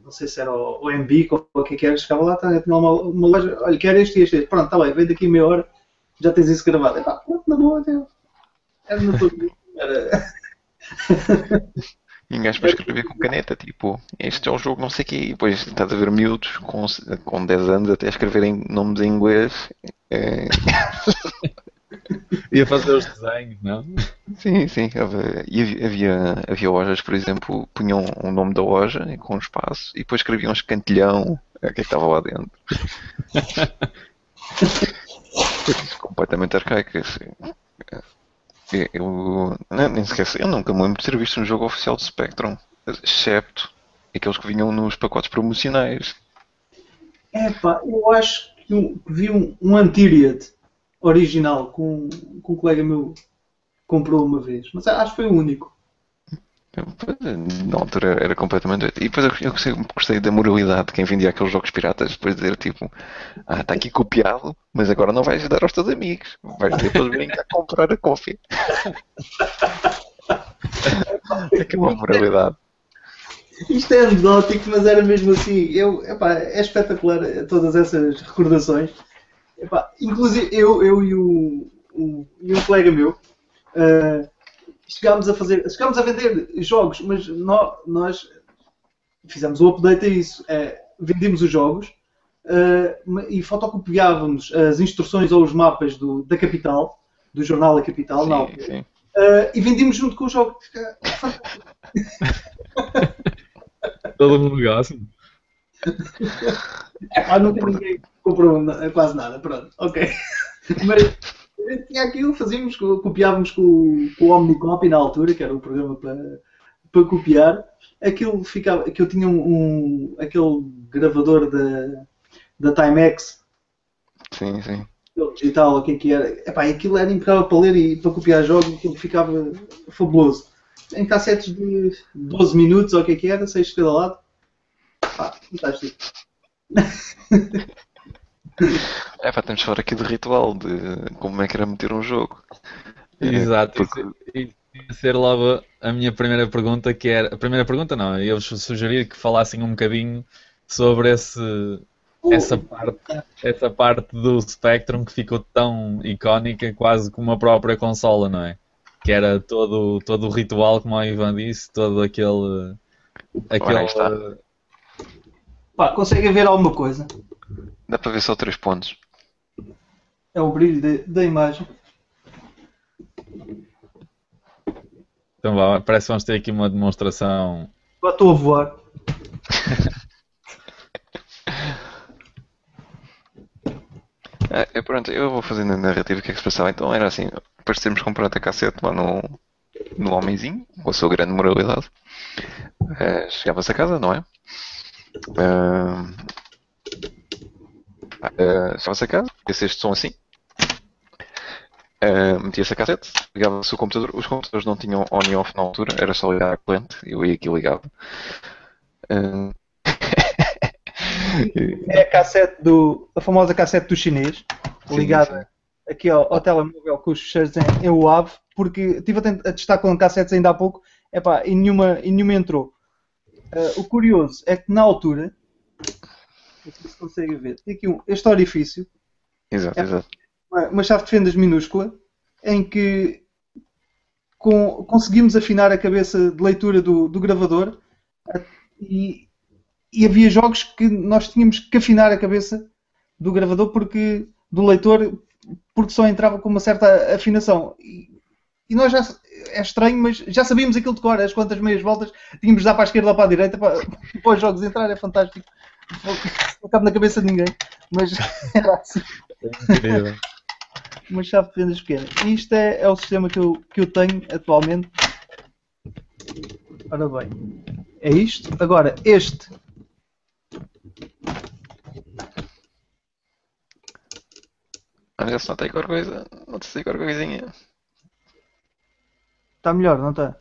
não sei se era o, o MB ou o que é que era, chegava lá, tá, tinha uma, uma loja, olha, quero este e este, este. pronto, está bem, vem daqui meia hora, já tens isso gravado. Epá, pronto, na boa, era no todo. Era... E um gajo para escrever com caneta, tipo, este é o jogo não sei o quê, e depois estás a ver miúdos com, com 10 anos até a escreverem nomes em inglês. É... Ia fazer os desenhos, não? Sim, sim. E havia, havia, havia lojas, por exemplo, punham o nome da loja com um espaço e depois escreviam escantilhão, o que é que estava lá dentro. completamente arcaico. Assim. Eu, nem esquece, eu nunca me lembro de ter visto um jogo oficial de Spectrum, excepto aqueles que vinham nos pacotes promocionais. É pá, eu acho que vi um, um original com, com um colega meu comprou uma vez, mas acho que foi o único. Na altura era, completamente. E depois eu, gostei, da moralidade de quem vendia aqueles jogos piratas, depois de dizer tipo, ah, está aqui copiado, mas agora não vais dar aos teus amigos, vais ter para virem cá comprar a coffee. é que é uma moralidade. Isto é anedótico, mas era mesmo assim. Eu, epá, é espetacular todas essas recordações. Epá, inclusive eu, eu e, e um colega meu. Uh, chegámos a fazer, chegámos a vender jogos, mas nós, nós fizemos o update a isso. É, vendíamos os jogos uh, e fotocopiávamos as instruções ou os mapas do, da capital, do jornal da capital, sim, não. Sim. Uh, e vendíamos junto com o jogo. Todo mundo gosta. É, nunca ninguém comprou quase nada, pronto, ok. Mas tinha aquilo, fazíamos, copiávamos com, com o Omnicopy na altura, que era o programa para, para copiar. Aquilo ficava, que eu tinha um, um, aquele gravador da, da Timex. Sim, sim. Digital, o que é que era. Epá, aquilo era impecável para ler e para copiar jogos, aquilo ficava fabuloso. Em cassetes de 12 minutos, ou o que é que era, 6 de cada lado. Pá, fantástico. É pá, temos de falar aqui do ritual, de como é que era meter um jogo. É, Exato, porque... isso ia ser logo a minha primeira pergunta, que era. A primeira pergunta não, eu vos sugeri que falassem um bocadinho sobre esse, uh, essa, parte, essa parte do Spectrum que ficou tão icónica quase como a própria consola, não é? Que era todo, todo o ritual, como o Ivan disse, todo aquele. aquele Pá, conseguem ver alguma coisa? Dá para ver só três pontos. É o brilho de, da imagem. Então vá, parece que vamos ter aqui uma demonstração. Agora estou a voar. é, pronto, eu vou fazendo a narrativa que é que se passava. Então era assim, depois de termos comprado a cassete lá no, no Homenzinho, com a sua grande moralidade, uh, chegava-se a casa, não é? Uh, uh, chegava-se a casa, esse este som assim, Uh, metia-se a cassete, ligava-se o computador. Os computadores não tinham on e off na altura, era só ligar a corrente. Eu ia aqui ligava. Uh... é a cassete do. a famosa cassete do chinês, ligada sim. aqui ao, ao, telemóvel com os fecheiros em, em UAV, porque estive a, a testar com cassetes ainda há pouco epá, e, nenhuma, e nenhuma entrou. Uh, o curioso é que na altura, não sei se conseguem ver, tem aqui um, este orifício. Exato, é, exato uma chave de fendas minúscula em que com, conseguimos afinar a cabeça de leitura do, do gravador e, e, havia jogos que nós tínhamos que afinar a cabeça do gravador porque do leitor porque só entrava com uma certa afinação e, e nós já é estranho, mas já sabíamos aquilo de cor, as quantas meias voltas tínhamos de dar para a esquerda ou para a direita para, para os jogos entrar, é fantástico. Não cabe na cabeça de ninguém, mas era assim. É uma chave de vendas pequena. E isto é, é o sistema que eu, que eu tenho atualmente. Ora bem, é isto. Agora, este. ver se notei qualquer coisa. Não sei qualquer coisinha. Está melhor, não está?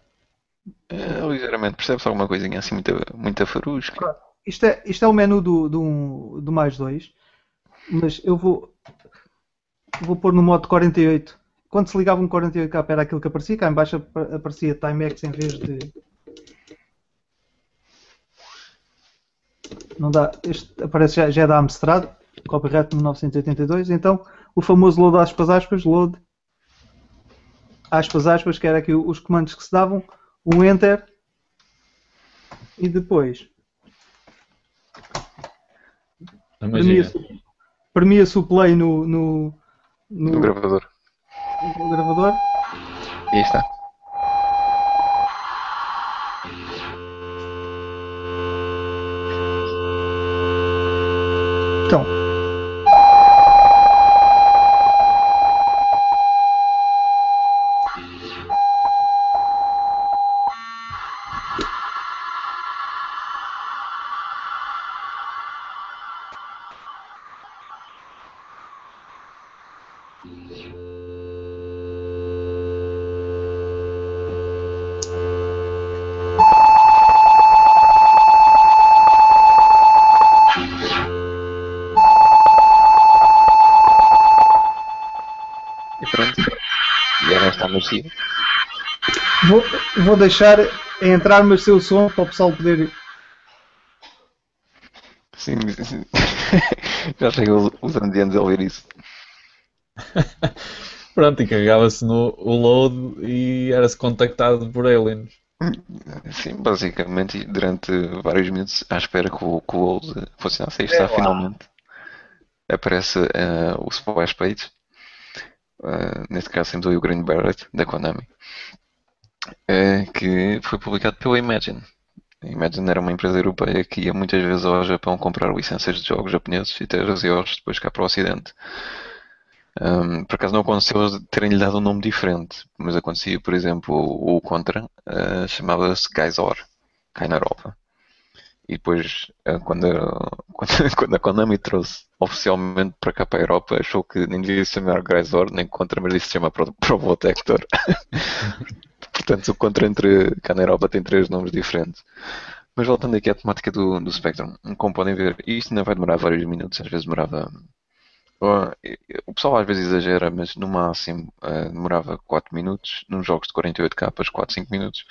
É, ligeiramente, percebe-se alguma coisinha assim, muita, muita farusca. Isto é, isto é o menu do, do, do mais 2, mas eu vou, vou pôr no modo 48. Quando se ligava um 48K era aquilo que aparecia, cá em baixo aparecia Timex em vez de. Não dá, este aparece já, já é da Amstrad, copyright 1982, então o famoso load aspas aspas, load aspas aspas, que era aqui os comandos que se davam, um enter e depois premia-se o play no, no, no, no gravador. No gravador. E aí está. Vou deixar entrar, mas seu som para o pessoal poder. Sim, sim. já chega os andianos a ouvir isso. Pronto, e carregava-se no o load e era-se contactado por aliens. Sim, basicamente durante vários minutos à espera que o, que o load funcionasse. Aí está, é, finalmente. Aparece uh, o splash page uh, neste caso sem o Green Barrett, da Konami, uh, que foi publicado pela Imagine. A Imagine era uma empresa europeia que ia muitas vezes ao Japão comprar licenças de jogos japoneses e trazia-os depois cá para o Ocidente. Um, por acaso não aconteceu terem-lhe dado um nome diferente, mas acontecia, por exemplo, o, o Contra uh, chamava-se Gaizor, cá na Europa. E depois, eh, quando, quando, a Konami trouxe oficialmente para cá para a Europa, achou que nem devia se chamar Grisor nem Contra, mas disse se chama Probotector. Portanto, o Contra entre cá Europa tem três nomes diferentes. Mas voltando aqui à temática do, do Spectrum, como podem ver, isto ainda vai demorar vários minutos, às vezes demorava o pessoal às vezes exagera, mas no máximo uh, demorava 4 minutos. Nos jogos de 48 capas, 4, 5 minutos.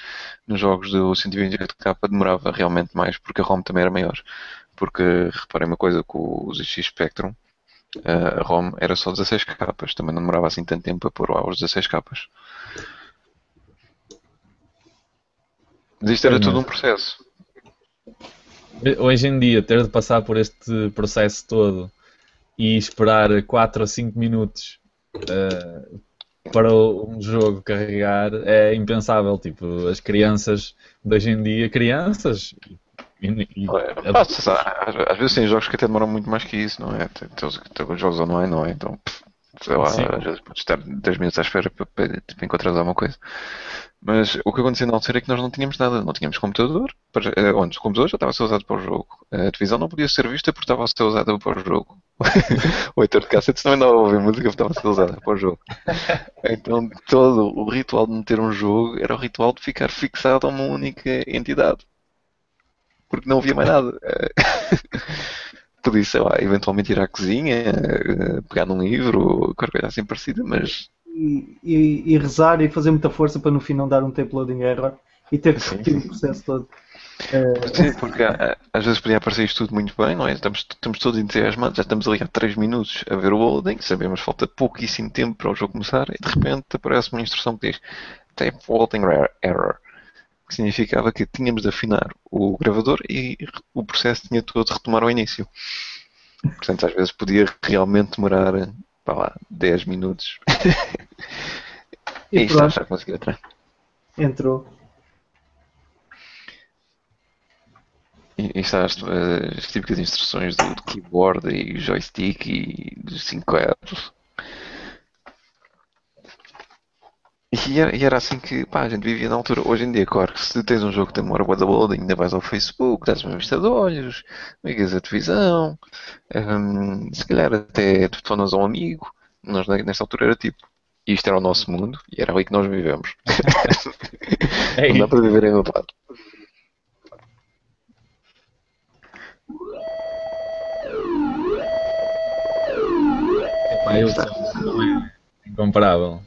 Nos jogos de 128 capa demorava realmente mais, porque a ROM também era maior. Porque reparem uma coisa com o ZX Spectrum, uh, a ROM era só 16 capas, também não demorava assim tanto tempo a pôr lá os 16 capas. Mas isto era tudo um processo. Hoje em dia, ter de passar por este processo todo e esperar 4 ou 5 minutos uh, para um jogo carregar é impensável. Tipo, as crianças de hoje em dia, crianças. E, e, é, às, vezes tem jogos que até demoram muito mais que isso, não é? Tem, tem, tem jogos online, não é? Então, sei lá, Sim. às vezes podes estar 10 minutos à espera para, para, para encontrar alguma coisa. Mas o que acontecia na altura é que nós não tínhamos nada, não tínhamos computador, eh, onde o computador já estava a ser usado para o jogo. A televisão não podia ser vista porque estava a ser usada para o jogo. o leitor de cassetes também não ouvir música porque estava a ser usada para o jogo. Então todo o ritual de meter um jogo era o ritual de ficar fixado a uma única entidade. Porque não havia mais nada. Podia, sei lá, eventualmente ir à cozinha, eh, pegar num livro, qualquer coisa assim parecida, mas e, e, rezar e fazer muita força para no fim não dar um tempo loading error e ter que repetir o processo todo. Sim, porque às vezes podia aparecer isto tudo muito bem, não é? Estamos, estamos todos entusiasmados, já estamos ali há 3 minutos a ver o loading, sabemos que falta pouquíssimo tempo para o jogo começar e de repente aparece uma instrução que diz Tape Loading Error, que significava que tínhamos de afinar o gravador e o processo tinha todo de retomar ao início. Portanto, às vezes podia realmente demorar para lá, 10 minutos. e, e está, já conseguiu entrar. Entrou. E, e está as, as, típicas instruções do, do, keyboard e joystick e dos 5 euros. E era, e era, assim que pá, a gente vivia na altura. Hoje em dia, claro que se tens um jogo que demora o loading, ainda vais ao Facebook, dás uma vista de olhos, ligas a televisão, um, se calhar até tu tornas a um amigo, Nós nesta altura era tipo, isto era o nosso mundo e era ali que nós vivemos. É não dá para viver em outro lado. Epá, eu não é incomparável.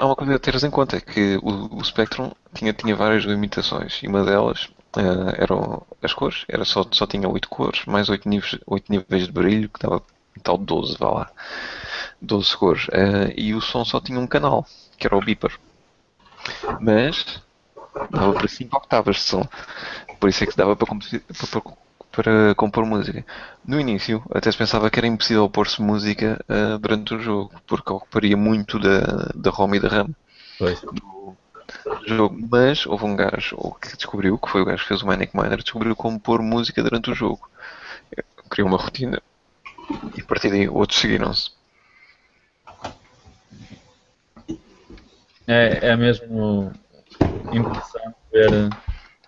Há uma coisa a teres em conta, é que o, o Spectrum tinha, tinha várias limitações e uma delas uh, eram as cores, era só, só tinha 8 cores, mais 8 níveis, 8 níveis de brilho, que dava tal 12, vá lá, 12 cores. Uh, e o som só tinha um canal, que era o beeper. Mas dava para 5 octavas de som. Por isso é que dava para, para, para compor música. No início, até se pensava que era impossível pôr-se música uh, durante o jogo, porque ocuparia muito da, da ROM e da RAM pois. do jogo. Mas houve um gajo que descobriu, que foi o gajo que fez o Manic Miner, descobriu como pôr música durante o jogo. Criou uma rotina e a partir daí outros seguiram-se. É, é mesmo interessante ver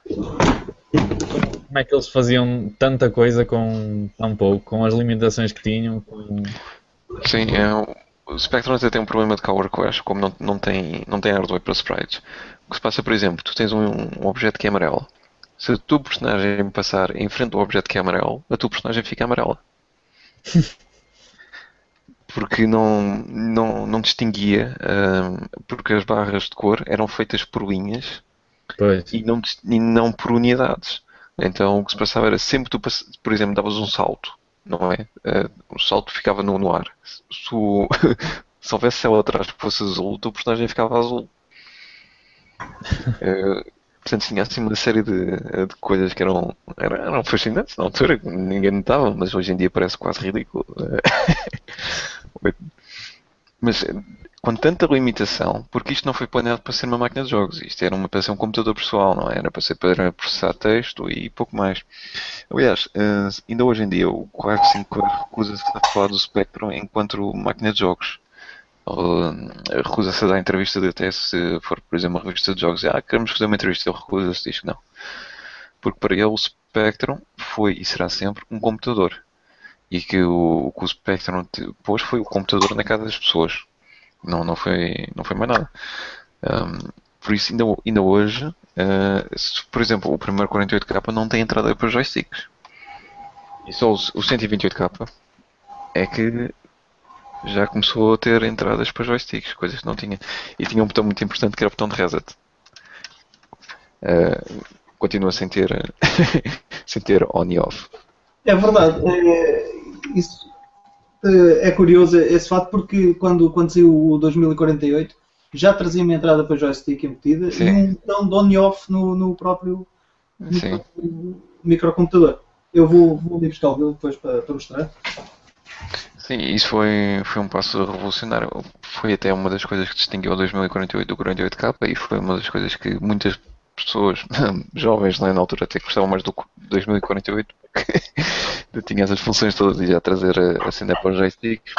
como é que eles faziam tanta coisa com tão pouco, com as limitações que tinham. Com... Sim, é, o Spectrum até tem um problema de Cover Crash, como não, não, tem, não tem hardware para sprites. O que se passa, por exemplo, tu tens um, um objeto que é amarelo. Se o teu personagem passar em frente ao objeto que é amarelo, a tua personagem fica amarela. porque não, não, não distinguia, um, porque as barras de cor eram feitas por linhas e não, e não por unidades. Então o que se passava era sempre tu, por exemplo, davas um salto, não é? Uh, o salto ficava no, no ar. Se, o, se houvesse céu atrás que fosse azul, o teu personagem ficava azul. Uh, portanto, tinha assim uma série de, de coisas que eram, eram, eram fascinantes na altura, ninguém notava, mas hoje em dia parece quase ridículo. mas com tanta limitação, porque isto não foi planeado para ser uma máquina de jogos, isto era uma, para ser um computador pessoal, não é? era para ser para processar texto e pouco mais. Aliás, eh, ainda hoje em dia o Quark 5 recusa-se a falar do Spectrum enquanto máquina de jogos. Eh, recusa-se a dar entrevista de até se for, por exemplo, uma revista de jogos. Ah, queremos fazer uma entrevista, ele recusa-se, diz que não. Porque para ele o Spectrum foi e será sempre um computador. E que o, que o Spectrum pôs foi o computador na casa das pessoas não, não, foi, não foi mais nada. Um, por isso, ainda, ainda hoje, uh, se, por exemplo, o primeiro 48K não tem entrada para joysticks. E só o, o 128K é que já começou a ter entradas para joysticks, coisas que não tinha. E tinha um botão muito importante que era o botão de reset. Uh, continua sem ter, sem ter on e off. É verdade. É, isso é curioso esse fato porque quando, quando saiu o 2048 já trazia uma entrada para joystick embutida Sim. e um botão de on e off no, no próprio, no microcomputador. Eu vou, vou ali buscar o vídeo depois para, para mostrar. Sim, isso foi, foi um passo revolucionário. Foi até uma das coisas que distinguiu o 2048 do 48K e foi uma das coisas que muitas pessoas jovens né, na altura até gostavam mais do 2048 eu tinha essas funções todas e já trazer a, a cena para os joysticks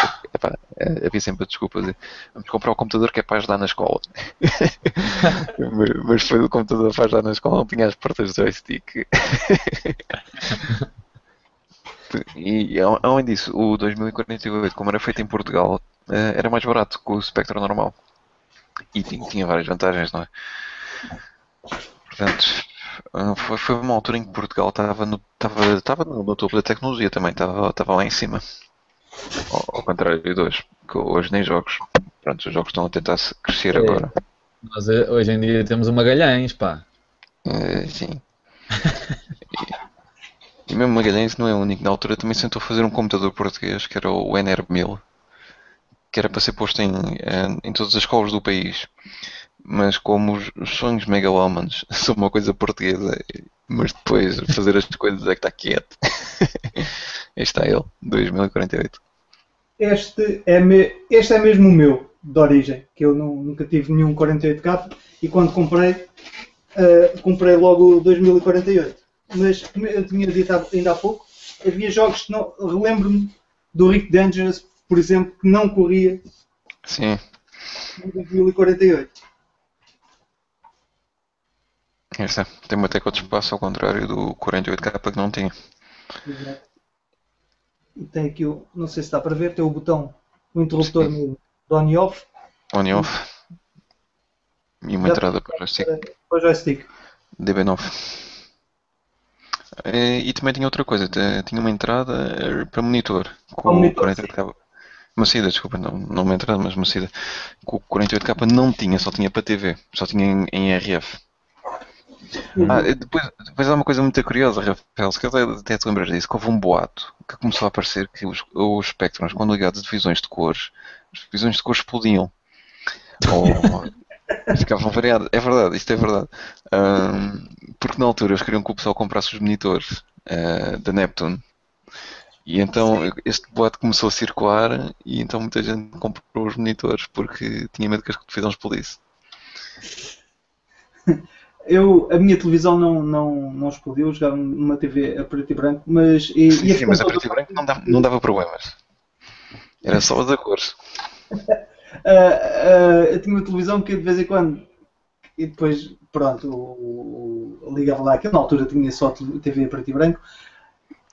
é, havia sempre a desculpa de vamos comprar o computador que é para ajudar na escola. Mas, foi o computador para ajudar na escola não tinha as portas de joystick. E além disso o 2048 como era feito em Portugal eh, era mais barato que o Spectrum normal. E tinha, várias vantagens não é? Portanto, foi, foi uma altura em que Portugal estava no, estava, estava no topo da tecnologia também, estava, estava lá em cima. Ao, ao contrário de hoje, que hoje nem jogos. Pronto, os jogos estão a tentar crescer é. agora. Nós eh, hoje em dia temos o Magalhães, pá. Uh, sim. e, e mesmo Magalhães não é o único. Na altura também tentou fazer um computador português, que era o NR1000, que era para ser posto em, em todas as escolas do país mas como os, os sonhos megalómanos são uma coisa portuguesa, mas depois fazer as coisas é que está quieto. este está ele, 2048. Este é, me, este é mesmo o meu, de origem, que eu não, nunca tive nenhum 48K e quando comprei, uh, comprei logo o 2048. Mas, como eu tinha dito ainda há pouco, havia jogos que não. Relembro-me do Rick Dangerous, por exemplo, que não corria Sim. no 2048. Esta tem uma tecla de espaço ao contrário do 48K que não tinha. Exato. E tem aqui, o, não sei se está para ver, tem o botão, o interruptor no on e off. On e off. E uma Já entrada para o joystick. Para o joystick. DB9. Eh, E também tinha outra coisa, tinha uma entrada eh, para monitor com Para monitor, 48K. Uma saída, desculpa, não, não uma entrada, mas uma saída. Com o 48K não tinha, só tinha para TV, só tinha em, em RF. Ah, e depois, depois há uma coisa muito curiosa, Rafael, se calhar até te lembras disso, que houve um boato que começou a aparecer que os, os quando ligados a divisões de cores, as divisões de cores explodiam. Ou ficavam variadas. É verdade, isto é verdade. Ahm, porque na altura eles queriam que o pessoal comprasse os monitores ah, da Neptune. E então este boato começou a circular e então muita gente comprou os monitores porque tinha medo que as televisões explodissem. Eu, a minha televisão não, não, não explodiu, eu jogava numa TV a preto e branco, mas. E, Sim, e sim, mas a preto e branco não dava, não dava problemas. Era só da cores. Ah, ah, eu tinha uma televisão que de vez em quando e depois pronto o, o- ligava lá aquilo na altura tinha só TV a preto e branco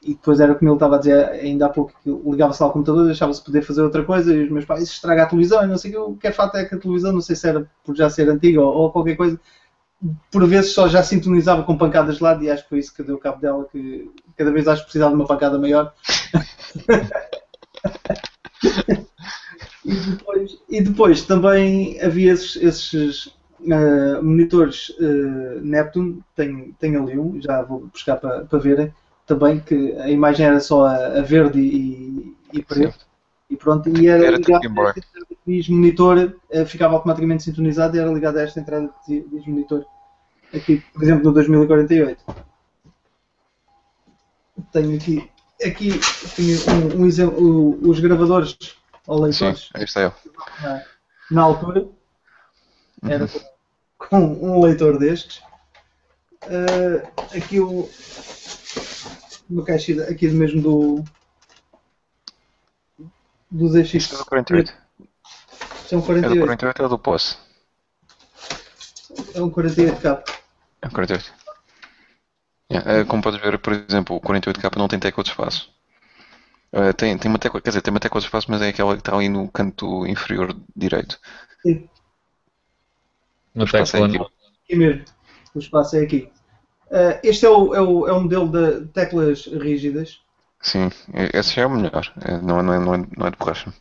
e depois era como ele estava a dizer ainda há pouco que ligava-se lá ao computador deixava-se poder fazer outra coisa e os meus pais isso estraga a televisão e não sei o que o que é fato é que a televisão não sei se era por já ser antiga ou, ou qualquer coisa por vezes só já sintonizava com pancadas de lado e acho que foi isso que deu cabo dela que cada vez acho que precisava de uma pancada maior E depois, e depois também havia esses, esses, ah, monitores ah, Neptune, tenho, tenho ali um, já vou buscar para, para verem, também que a imagem era só a, a verde e, e preto. E pronto, e era, Era ligado a esta entrada que diz monitor, ah, ficava automaticamente sintonizado e era ligado a esta entrada diz monitor. Aqui, por exemplo, no 2048. Tenho aqui, aqui tenho um, um exemplo, os gravadores ou Sim, leitores aí está eu. na, na altura era com, com um leitor destes. Ah, aqui o uma caixa aqui mesmo do do ZX Isto é do 48. são É do 48 48 ou do POS? é um 48k É do 48. Yeah, eh, como podes ver, por exemplo, o 48K não tem tecla de espaço. Eh, tem, tem uma tecla, quer dizer, tem uma tecla de espaço, mas é aquela que está ali no canto inferior direito. Sim, Uma espaço é tecla aqui. aqui mesmo o espaço é aqui Ah, este é o, é, o, é o modelo de teclas rígidas Sim, esse já é o melhor. Não, é- não, é, não, é, não é de borracha.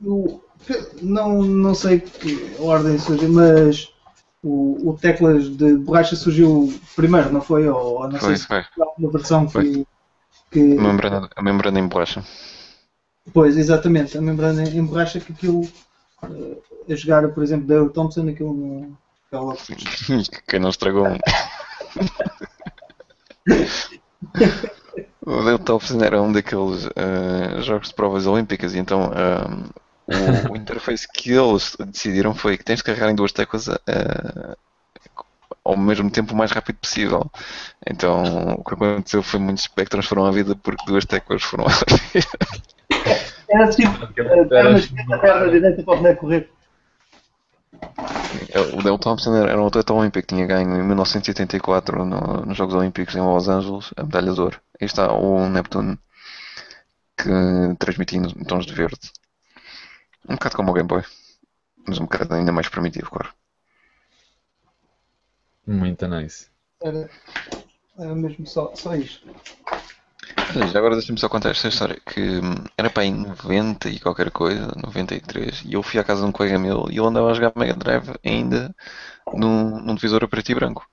Eu não, não sei que ordem surgiu, mas o, o teclas de borracha surgiu primeiro, não foi? Ou, ou não Foi, sei se foi. uma versão que. Foi. que A membrana, a membrana em borracha. pois, exatamente, a membrana em borracha que aquilo. eh, a jogar, por exemplo, Dale Thompson, aquilo não. aquela- Quem não estragou um. O Dale Thompson era um daqueles eh, jogos de provas olímpicas e então eh, o, o interface que eles decidiram foi que tens de carregar em duas teclas eh, ao mesmo tempo o mais rápido possível. Então o que aconteceu foi muitos Spectrums foram à vida porque duas teclas foram à vida. Era tipo. a perna esquerda, perna direita para o boneco correr. O Dale Thompson era um atleta olímpico, tinha ganho em 1984 no- nos Jogos Olímpicos em Los Angeles a medalha de ouro. Aí está o Neptune que transmitia em tons de verde. Um bocado como o Game Boy, mas um bocado ainda mais primitivo, claro. Muito nice. Era, era mesmo só, só isto. Já agora deixa-me só contar esta história que hum, era para em 90 e qualquer coisa, 93, e eu fui à casa de um colega meu e ele andava a jogar Mega Drive ainda num, num divisor a preto e branco.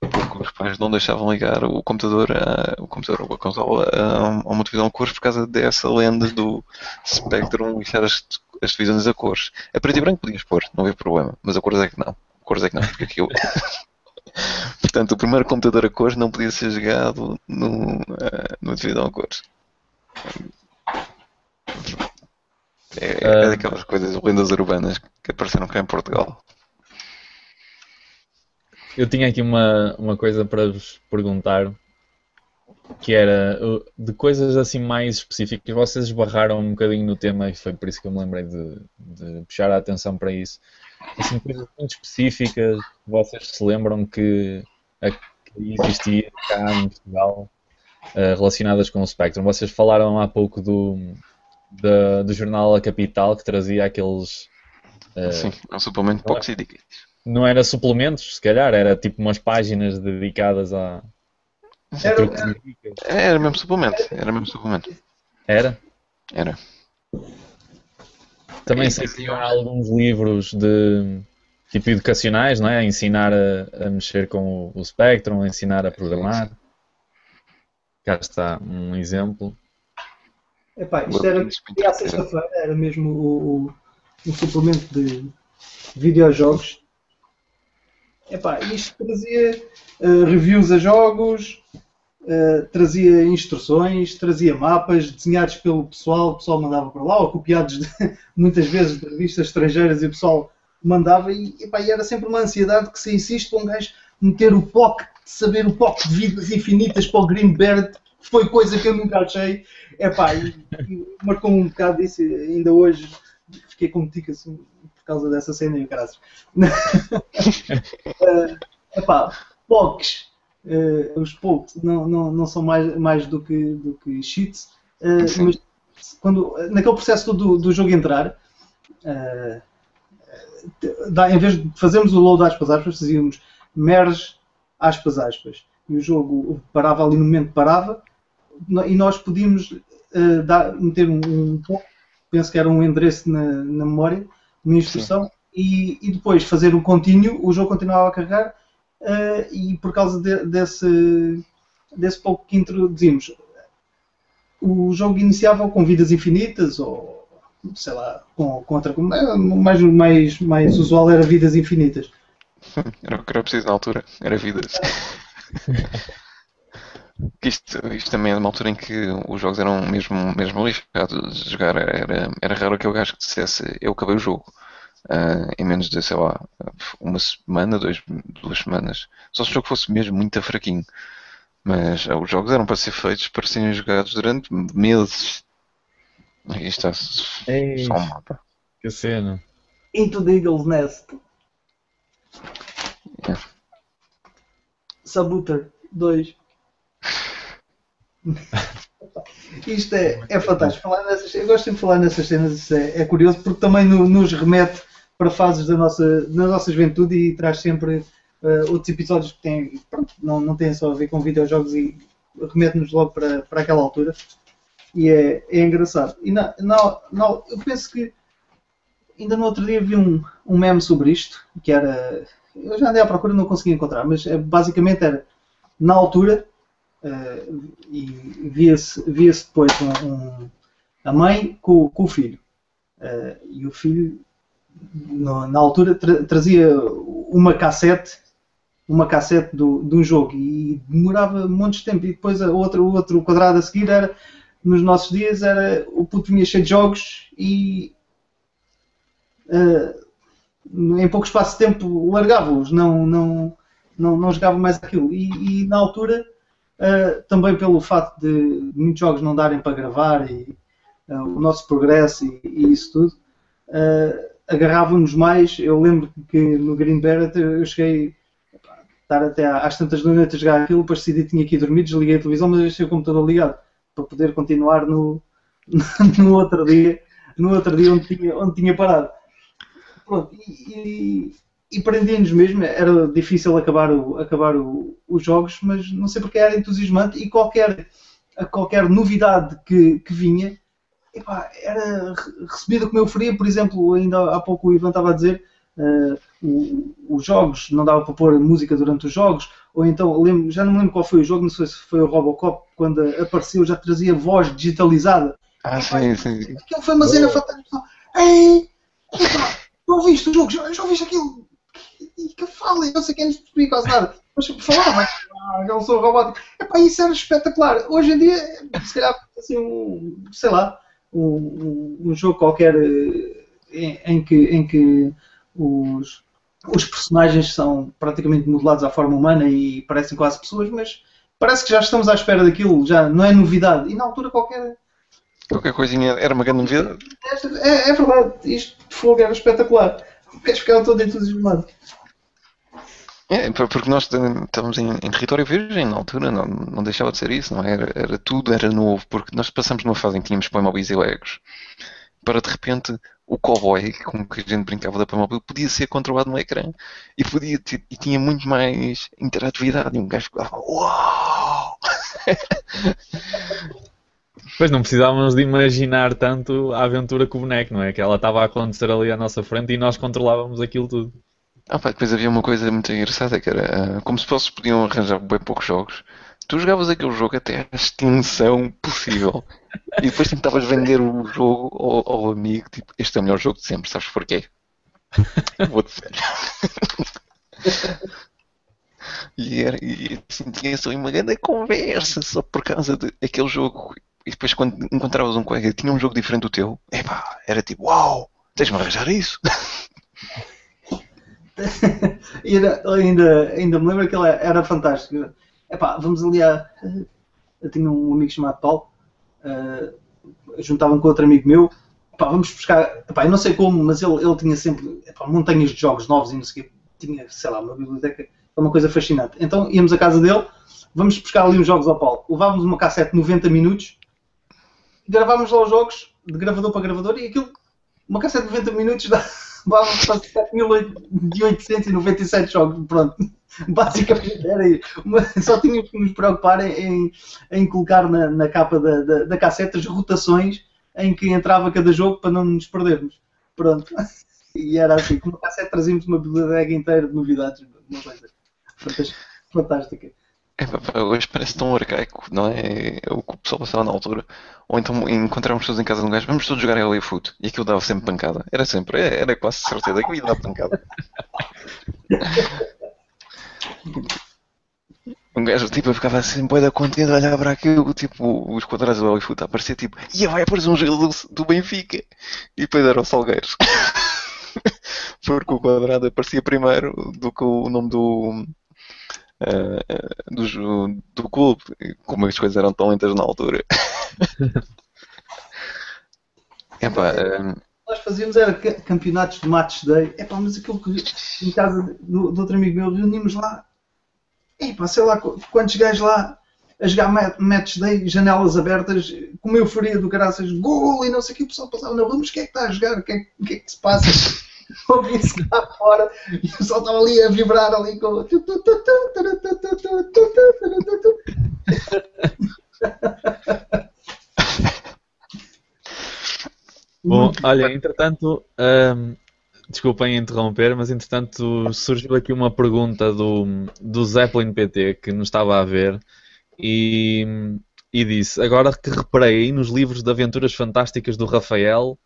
Porque os pais não deixavam ligar o computador, a, o computador ou a consola a, a uma televisão a cores por causa dessa lenda do Spectrum lixar as, as televisões a cores. A preto e branco podias pôr, não havia problema, mas a cores é que não. A cores é que não, porque aquilo. Portanto, o primeiro computador a cores não podia ser jogado no, uh, no televisão a cores. É, é Ah. daquelas coisas, lendas urbanas que apareceram cá em Portugal. Eu tinha aqui uma, uma coisa para vos perguntar, que era de coisas assim mais específicas. Vocês esbarraram um bocadinho no tema e foi por isso que eu me lembrei de, de puxar a atenção para isso. Assim, coisas muito específicas que vocês se lembram que, a- que existia cá em Portugal uh, relacionadas com o Spectrum. Vocês falaram há pouco do, da, do jornal A Capital que trazia aqueles. Uh, Sim, é um suplemento pouco Syndicate. Não era suplementos, se calhar, era tipo umas páginas dedicadas a. Era, era, era mesmo suplemento, era mesmo suplemento. Era? Era. Também sei que há alguns livros de tipo educacionais, não é? A ensinar a, a mexer com o, o Spectrum, a ensinar a programar. Cá está um exemplo. Epá, isto era à sexta-feira, era mesmo o, o, o, suplemento de videojogos. Epá, isto trazia uh, reviews a jogos, uh, trazia instruções, trazia mapas desenhados pelo pessoal, o pessoal mandava para lá, ou copiados de, muitas vezes de revistas estrangeiras e o pessoal mandava e, epá, e era sempre uma ansiedade que se insiste para um gajo meter o POC, saber o POC de vidas infinitas para o Greenbird, foi coisa que eu nunca achei. Epá, e, e marcou um bocado disso, ainda hoje fiquei com tica assim, por causa dessa cena e graças. uh, epá, POCs, uh, os POCs não, não, não são mais, mais do que, do que cheats, uh, mas quando, naquele processo do, do jogo entrar, dá, em vez de fazermos o load aspas aspas, fazíamos merge aspas aspas. E o jogo parava ali no momento parava e nós podíamos uh, dar, meter um, um penso que era um endereço na, na memória, uma instrução, e, e, depois fazer o contínuo, o jogo continuava a carregar uh, e por causa de, desse, desse pouco que introduzimos, o jogo iniciava com vidas infinitas ou sei lá, com, com outra. Mais, mais, mais usual era vidas infinitas. Era o que era preciso na altura, era vidas. isto, isto também é uma altura em que os jogos eram mesmo, mesmo lixados de jogar. Era, era raro aquele gajo que dissesse eu acabei o jogo. Uh, em menos de, sei lá, uma semana, dois, duas semanas. Só se o jogo fosse mesmo muito fraquinho. Mas uh, os jogos eram para ser feitos para serem jogados durante meses, Aqui está Ei, só um mapa. Que cena. Into the Eagle's Nest. Yeah. Sabuter 2. Isto é, é fantástico. Falar nessas, eu gosto de falar nessas cenas, é, é curioso porque também no, nos remete para fases da nossa, da nossa juventude e traz sempre uh, outros episódios que têm, pronto, não, não têm só a ver com videojogos e remete-nos logo para, para aquela altura e é, é engraçado. E não, não, não, eu penso que ainda no outro dia vi um, um meme sobre isto, que era. Eu já andei à procura não consegui encontrar, mas é, basicamente era na altura uh, e via-se via depois um, um, a mãe com, com o filho. Uh, e o filho no, na altura tra trazia uma cassete uma cassete do, de um jogo e demorava montes de tempo e depois a outro, o outro quadrado a seguir era nos nossos dias era o puto vinha cheio de jogos e uh, em pouco espaço de tempo largava-os, não, não, não, não jogava mais aquilo. E, e na altura, uh, também pelo facto de muitos jogos não darem para gravar e uh, o nosso progresso e, e isso tudo, agarrávamos mais. Eu lembro que no Green Bear eu cheguei estar até às tantas da noite a jogar aquilo, decidi tinha que ir dormir, desliguei a televisão, mas deixei o computador ligado para poder continuar no, no outro dia, no outro dia onde tinha, onde tinha parado. Pronto, e, e prendia-nos mesmo, era difícil acabar, o, acabar o, os jogos, mas não sei porque era entusiasmante e qualquer, qualquer novidade que, que vinha epá, era recebida como euforia, por exemplo, ainda há pouco o Ivan estava a dizer, uh, os jogos, não dava para pôr música durante os jogos, ou então, lembro, já não me lembro qual foi o jogo, não sei se foi o Robocop, quando apareceu já trazia voz digitalizada. Ah, sim, sim. Aquilo foi uma cena fantástica. Ei, não viste o jogo, já, já viste aquilo? E que fala, não sei quem nos percebi quase nada. Mas falava, ah, não sou robótico. Epá, isso era espetacular. Hoje em dia, se calhar, assim, um, sei lá, um, um jogo qualquer eh, em, em, que, em que os, os personagens são praticamente modelados à forma humana e parecem quase pessoas, mas parece que já estamos à espera daquilo, já não é novidade. E na altura qualquer. Qualquer coisinha era uma grande novidade. É, é verdade, isto de fogo era espetacular. O gajo ficava todo entusiasmado. É, porque nós estávamos em, em, território virgem na altura, não, não deixava de ser isso, não é? era, era tudo era novo, porque nós passamos numa fase em que tínhamos Playmobil e Legos, para de repente o cowboy com que a gente brincava da Playmobil podia ser controlado no ecrã e, podia ter, e tinha muito mais interatividade. E um gajo ficava, uau! Pois não precisávamos de imaginar tanto a aventura com o boneco, não é? Que ela estava a acontecer ali à nossa frente e nós controlávamos aquilo tudo. Ah, pá, depois havia uma coisa muito engraçada que era uh, como se fosse podiam arranjar bem poucos jogos. Tu jogavas aquele jogo até a extensão possível e depois tentavas vender o jogo ao, ao, amigo, tipo, este é o melhor jogo de sempre, sabes porquê? Vou-te dizer. e, era, e assim, tinha só uma grande conversa só por causa daquele jogo. E depois quando encontravas um colega que tinha um jogo diferente do teu, epá, era tipo, uau, tens-me arranjar isso. e era, ainda, ainda me lembro que ela era fantástica. Epá, vamos ali a. Eu tinha um amigo chamado Paulo, uh, juntavam com outro amigo meu. Epá, vamos buscar. Epá, eu não sei como, mas ele, ele tinha sempre epá, montanhas de jogos novos e não sei o. Tinha, sei lá, uma biblioteca. É uma coisa fascinante. Então íamos à casa dele, vamos buscar ali uns jogos ao Paulo. Levávamos uma cassete de 90 minutos, gravávamos lá os jogos de gravador para gravador e aquilo, uma cassete de 90 minutos dá vamos para 7.897 jogos, pronto. Basicamente era isso. Só tínhamos que nos preocupar em, em colocar na, na capa da, da, da cassete as rotações em que entrava cada jogo para não nos perdermos. Pronto. E era assim, com a cassete trazíamos uma biblioteca inteira de novidades, uma coisa fantástica. É, hoje parece tão arcaico, não é? é? O que o pessoal passava na altura. Ou então encontrávamos todos em casa de um gajo, vamos todos jogar LA Foot. E aquilo dava sempre pancada. Era sempre, é, era quase certeza que ia dar pancada. um gajo tipo ficava assim, boeda contente a olhar para aquilo, tipo, os quadrados do LA Foot a aparecer tipo, ia vai aparecer um jogo do, do Benfica. E depois era o Salgueiros. Porque o quadrado aparecia primeiro do que o nome do uh, do, do clube, como as coisas eram tão lentas na altura. Epá, uh, Nós fazíamos era campeonatos de match day, Epá, mas aquilo que em casa do, do outro amigo meu reunimos lá, Epá, sei lá quantos gajos lá a jogar match day, janelas abertas, com uma euforia do caraças, gol e não sei o que, o pessoal passava na rua, mas quem é que está a jogar? O que é, o que, é que se passa? Ouvi-se lá fora e o pessoal estava ali a vibrar ali com. Bom, olha, entretanto, um, desculpem interromper, mas entretanto surgiu aqui uma pergunta do, do Zeppelin PT que nos estava a ver e, e disse: Agora que reparei nos livros de aventuras fantásticas do Rafael,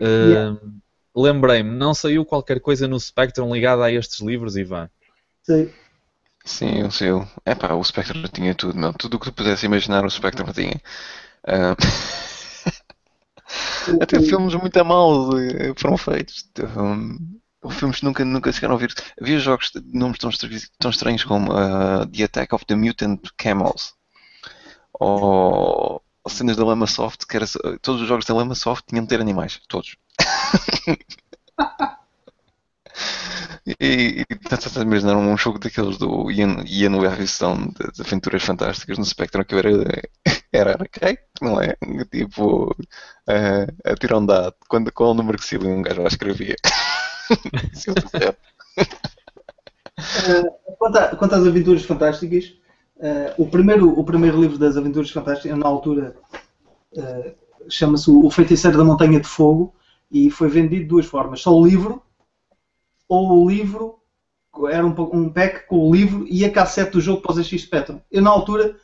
yeah lembrei-me, não saiu qualquer coisa no Spectrum ligada a estes livros, Ivan? Sim. Sim, o seu. É pá, o Spectrum tinha tudo, meu. Tudo o que tu pudesse imaginar, o Spectrum tinha. Uh... Até filmes muito a mal foram feitos. Um, filmes nunca, nunca chegaram a ouvir. Havia jogos de nomes tão, tão estranhos como uh, The Attack of the Mutant Camels. Ou, ou cenas da Lama Soft, que era, todos os jogos da Lama Soft tinham de ter animais. Todos. e estás a imaginar um jogo daqueles do Ian, Ian Livingstone das Aventuras Fantásticas no Spectrum que era, era arcade, não é? Tipo, uh, a tirar um dado, quando, qual o número que se um gajo lá escrevia. uh, quanto, a, quanto às Aventuras Fantásticas, uh, o, primeiro, o primeiro livro das Aventuras Fantásticas, na altura, chama-se O Feiticeiro da Montanha de Fogo e foi vendido de duas formas: só o livro, ou o livro, era um, um pack com o livro e a cassete do jogo para os ZX Spectrum. Eu, na altura,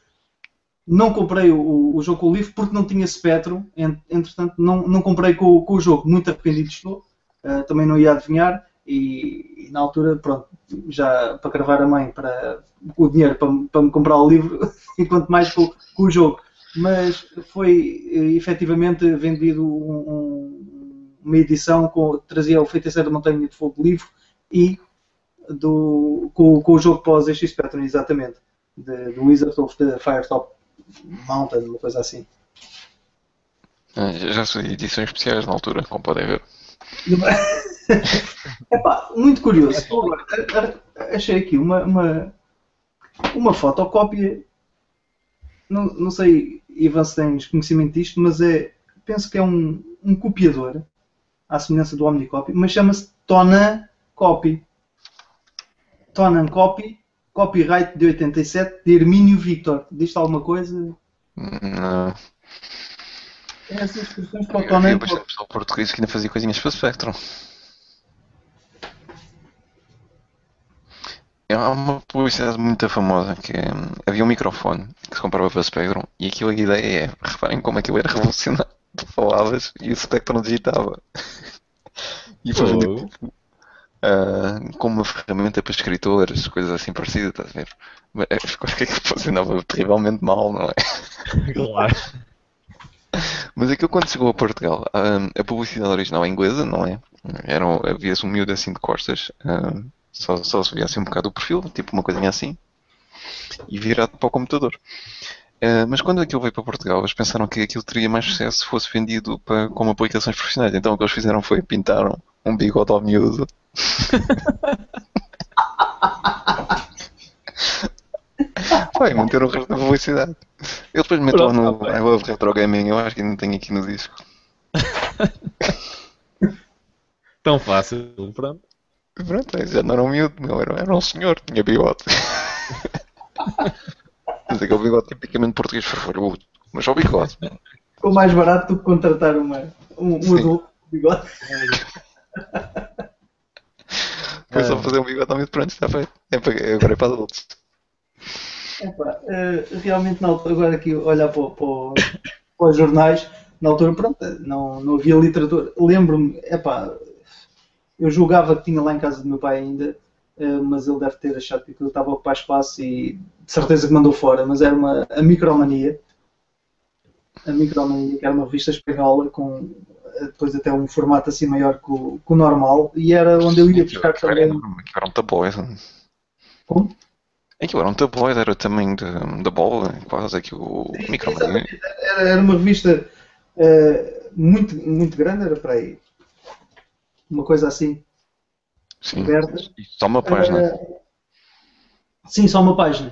não comprei o, o, jogo com o livro porque não tinha Spectrum, entretanto, não, não comprei com, com o jogo. Muito arrependido estou, uh, também não ia adivinhar. E, e, na altura, pronto, já para cravar a mãe para o dinheiro para, para me comprar o livro, enquanto mais com, com o jogo. Mas foi eh, efetivamente vendido um, uma edição com, trazia o Feiticeiro da Montanha de Fogo livro e do, com, com o jogo pós ZX Spectrum, exatamente. The, the Wizard of the Firetop Mountain, uma coisa assim. Ah, já são edições especiais na altura, como podem ver. Epá, muito curioso. achei aqui uma, uma, uma fotocópia. Não, não sei, Ivan, se tens conhecimento disto, mas é, penso que é um, um copiador, à semelhança do Omnicopy, mas chama-se Tonan Copy. Tonan Copy, copyright de 87, de Hermínio Victor. Diz-te alguma coisa? Não. É essas expressões para o Tonan bastante pessoal português que ainda fazia coisinhas para o Spectrum. Há uma publicidade muito famosa que é, havia um microfone que se comprava para o Spectrum e aquilo a ideia é, reparem como aquilo era revolucionário. Tu falavas e o Spectrum digitava. E foi Oh. tipo, ah, como uma ferramenta para escritores, coisas assim parecidas, estás a ver? Mas é, acho que aquilo funcionava terrivelmente mal, não é? Claro. Mas aquilo quando chegou a Portugal, ah, a publicidade original é inglesa, não é? Era, um- havia-se um miúdo assim de costas, ah, só, só se via assim um bocado o perfil, tipo uma coisinha assim, e virado para o computador. Ah, mas quando aquilo veio para Portugal, eles pensaram que aquilo teria mais sucesso se fosse vendido para, como aplicações profissionais. Então o que eles fizeram foi pintaram um bigode ao miúdo. Vai, manteram o resto da publicidade. Eu depois meto lá no. I Love Retro Gaming, eu acho que ainda tenho aqui no disco. Tão fácil, pronto. Pronto, já não era um miúdo, meu, era, era um senhor, tinha bigode. Mas aquele bigode tipicamente português farfalhudo, mas só bigode. Ficou mais barato do que contratar uma, um, um adulto com bigode. Foi só É. fazer um bigode ao miúdo, pronto, está feito. É para, agora é para adultos. Epá, eh, realmente, na altura, agora aqui olhar para, para, para os jornais, na altura, pronto, não, não havia literatura. Lembro-me, epá, eu julgava que tinha lá em casa do meu pai ainda, eh, mas ele deve ter achado que aquilo estava a ocupar espaço e de certeza que mandou fora, mas era uma, a Micromania. A Micromania, que era uma revista espanhola com eh, depois até um formato assim maior que o, que o normal, e era onde eu ia buscar Aquilo era, também. aquilo era um tabloide. Como? Aquilo era um tabloide, era o tamanho da, bola, quase aqui o microfone. Era, era uma revista eh, muito, muito grande, era para aí. Uma coisa assim, Sim, aberta. e só uma página. Eh, sim, só uma página.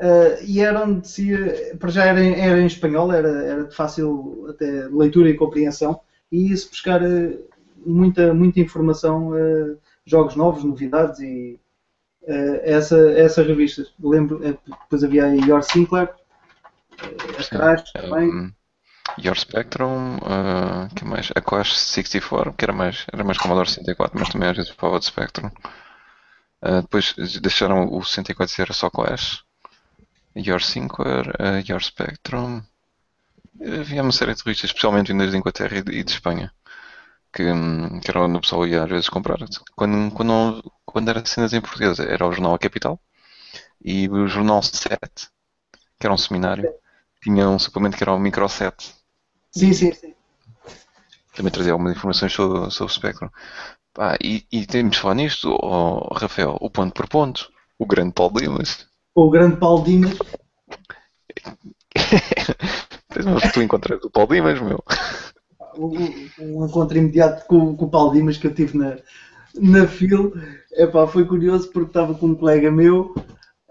Eh, e era onde se ia- para já era, em- era em espanhol, era, era de fácil até leitura e compreensão, e ia-se buscar eh, muita, muita informação, jogos novos, novidades e essa, essas revistas. Lembro, eh, depois havia a Your Sinclair, eh, atrás também. Your Spectrum, uh, que mais? A Clash 64, que era mais, era mais Commodore 64, mas também às vezes falava de Spectrum. Uh, depois deixaram o 64 ser só Clash. Your Sinclair, uh, Your Spectrum. Havia uma série de revistas, especialmente vindas de Inglaterra e de, Espanha, que, hum, que era onde o pessoal ia às vezes comprar. Quando, quando, quando era cenas em português, era o jornal A Capital e o jornal 7, que era um seminário. Tinha um suplemento que era o Micro 7, Sim, sim, sim. também trazia algumas informações sobre, sobre o Spectrum. Pá, e, e temos de falar nisto, oh, Rafael, o ponto por ponto, o grande Paulo Dimas. O grande Paulo Dimas. Tu encontras o Paulo Dimas, meu. um encontro imediato com, com o Paulo Dimas que eu tive na, na FIL. Epá, foi curioso porque estava com um colega meu.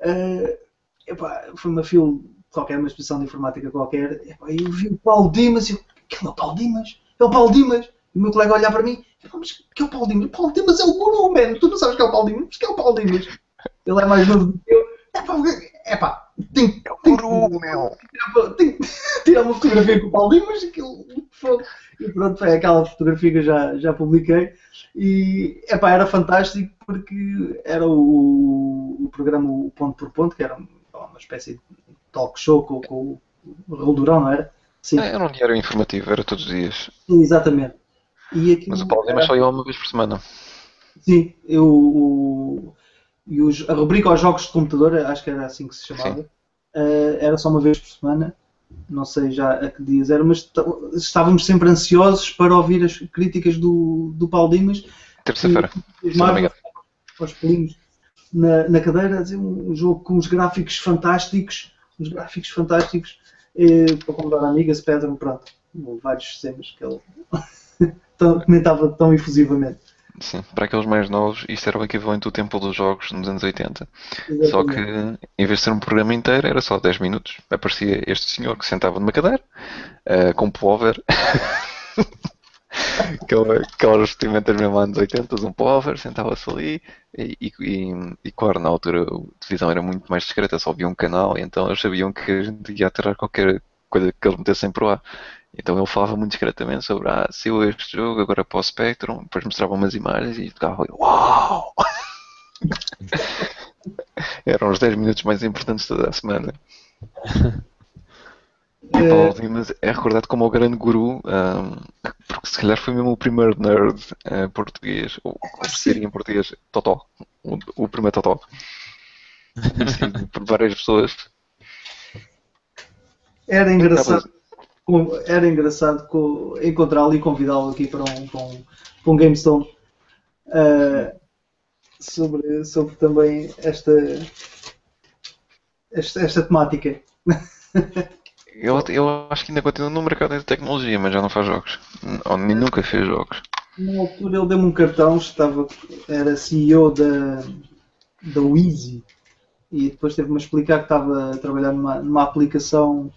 eh, epá, foi uma FIL qualquer, uma exposição de informática qualquer. Eu vi o Paulo Dimas e eu, aquele é o Paulo Dimas? É o Paulo Dimas? E o meu colega olhar para mim, mas que é o Paulo Dimas? O Paulo Dimas é o guru, man. Tu não sabes que é o Paulo Dimas? Mas que é o Paulo Dimas? Ele é mais novo do que eu. Epá, epá tem, tem, Guru, meu. tem que tirar uma fotografia com o Paulo Dimas, aquilo. E pronto, foi aquela fotografia que eu já, já publiquei. E epá, era fantástico porque era o, o programa o Ponto por Ponto, que era uma espécie de talk show com, com o Raul Durão, não era? Sim, Era um diário informativo, era todos os dias. exatamente. E aquilo Mas o Paulo Dimas era- só ia uma vez por semana. Sim, eu, o, e os- a rubrica aos jogos de computador, acho que era assim que se chamava, eh, era só uma vez por semana, não sei já a que dias era, mas estávamos sempre ansiosos para ouvir as críticas do, do Paulo Dimas Terça-feira. os Marvel, aos pelinhos na, na cadeira, a dizer um jogo com uns gráficos fantásticos, uns gráficos fantásticos, eh, para comprar amiga, Spectrum, pronto, vários sistemas que ele comentava tão efusivamente. Sim, para aqueles mais novos, isto era o equivalente do tempo dos jogos nos anos 80. Exatamente. Só que, em vez de ser um programa inteiro, era só 10 minutos. Aparecia este senhor que sentava numa cadeira, uh, com um pullover. aquelas vestimentas mesmo anos 80, um pullover, sentava-se ali e, e, e, e, claro, na altura a televisão era muito mais discreta, só havia um canal, então eles sabiam que a gente ia atirar qualquer coisa que eles metessem por lá. Então ele falava muito discretamente sobre ah, eu este jogo, agora para o Spectrum, depois mostrava umas imagens e ficava uau! Eram os 10 minutos mais importantes toda a semana. E é. Paulo Dimas é recordado como o grande guru, um, porque se calhar foi mesmo o primeiro nerd uh, português, ou seria em português, Totó, o, o primeiro Totó. por várias pessoas. Era engraçado era engraçado encontrá-lo e convidá-lo aqui para um, para um, para um GameStone uh, sobre, sobre também esta, esta, esta temática. Eu, acho que ainda continua no mercado de tecnologia, mas já não faz jogos. Ou nem nunca fez jogos. Na altura ele deu-me um cartão, estava, era CEO da, da Wheezy e depois teve-me a explicar que estava a trabalhar numa, numa aplicação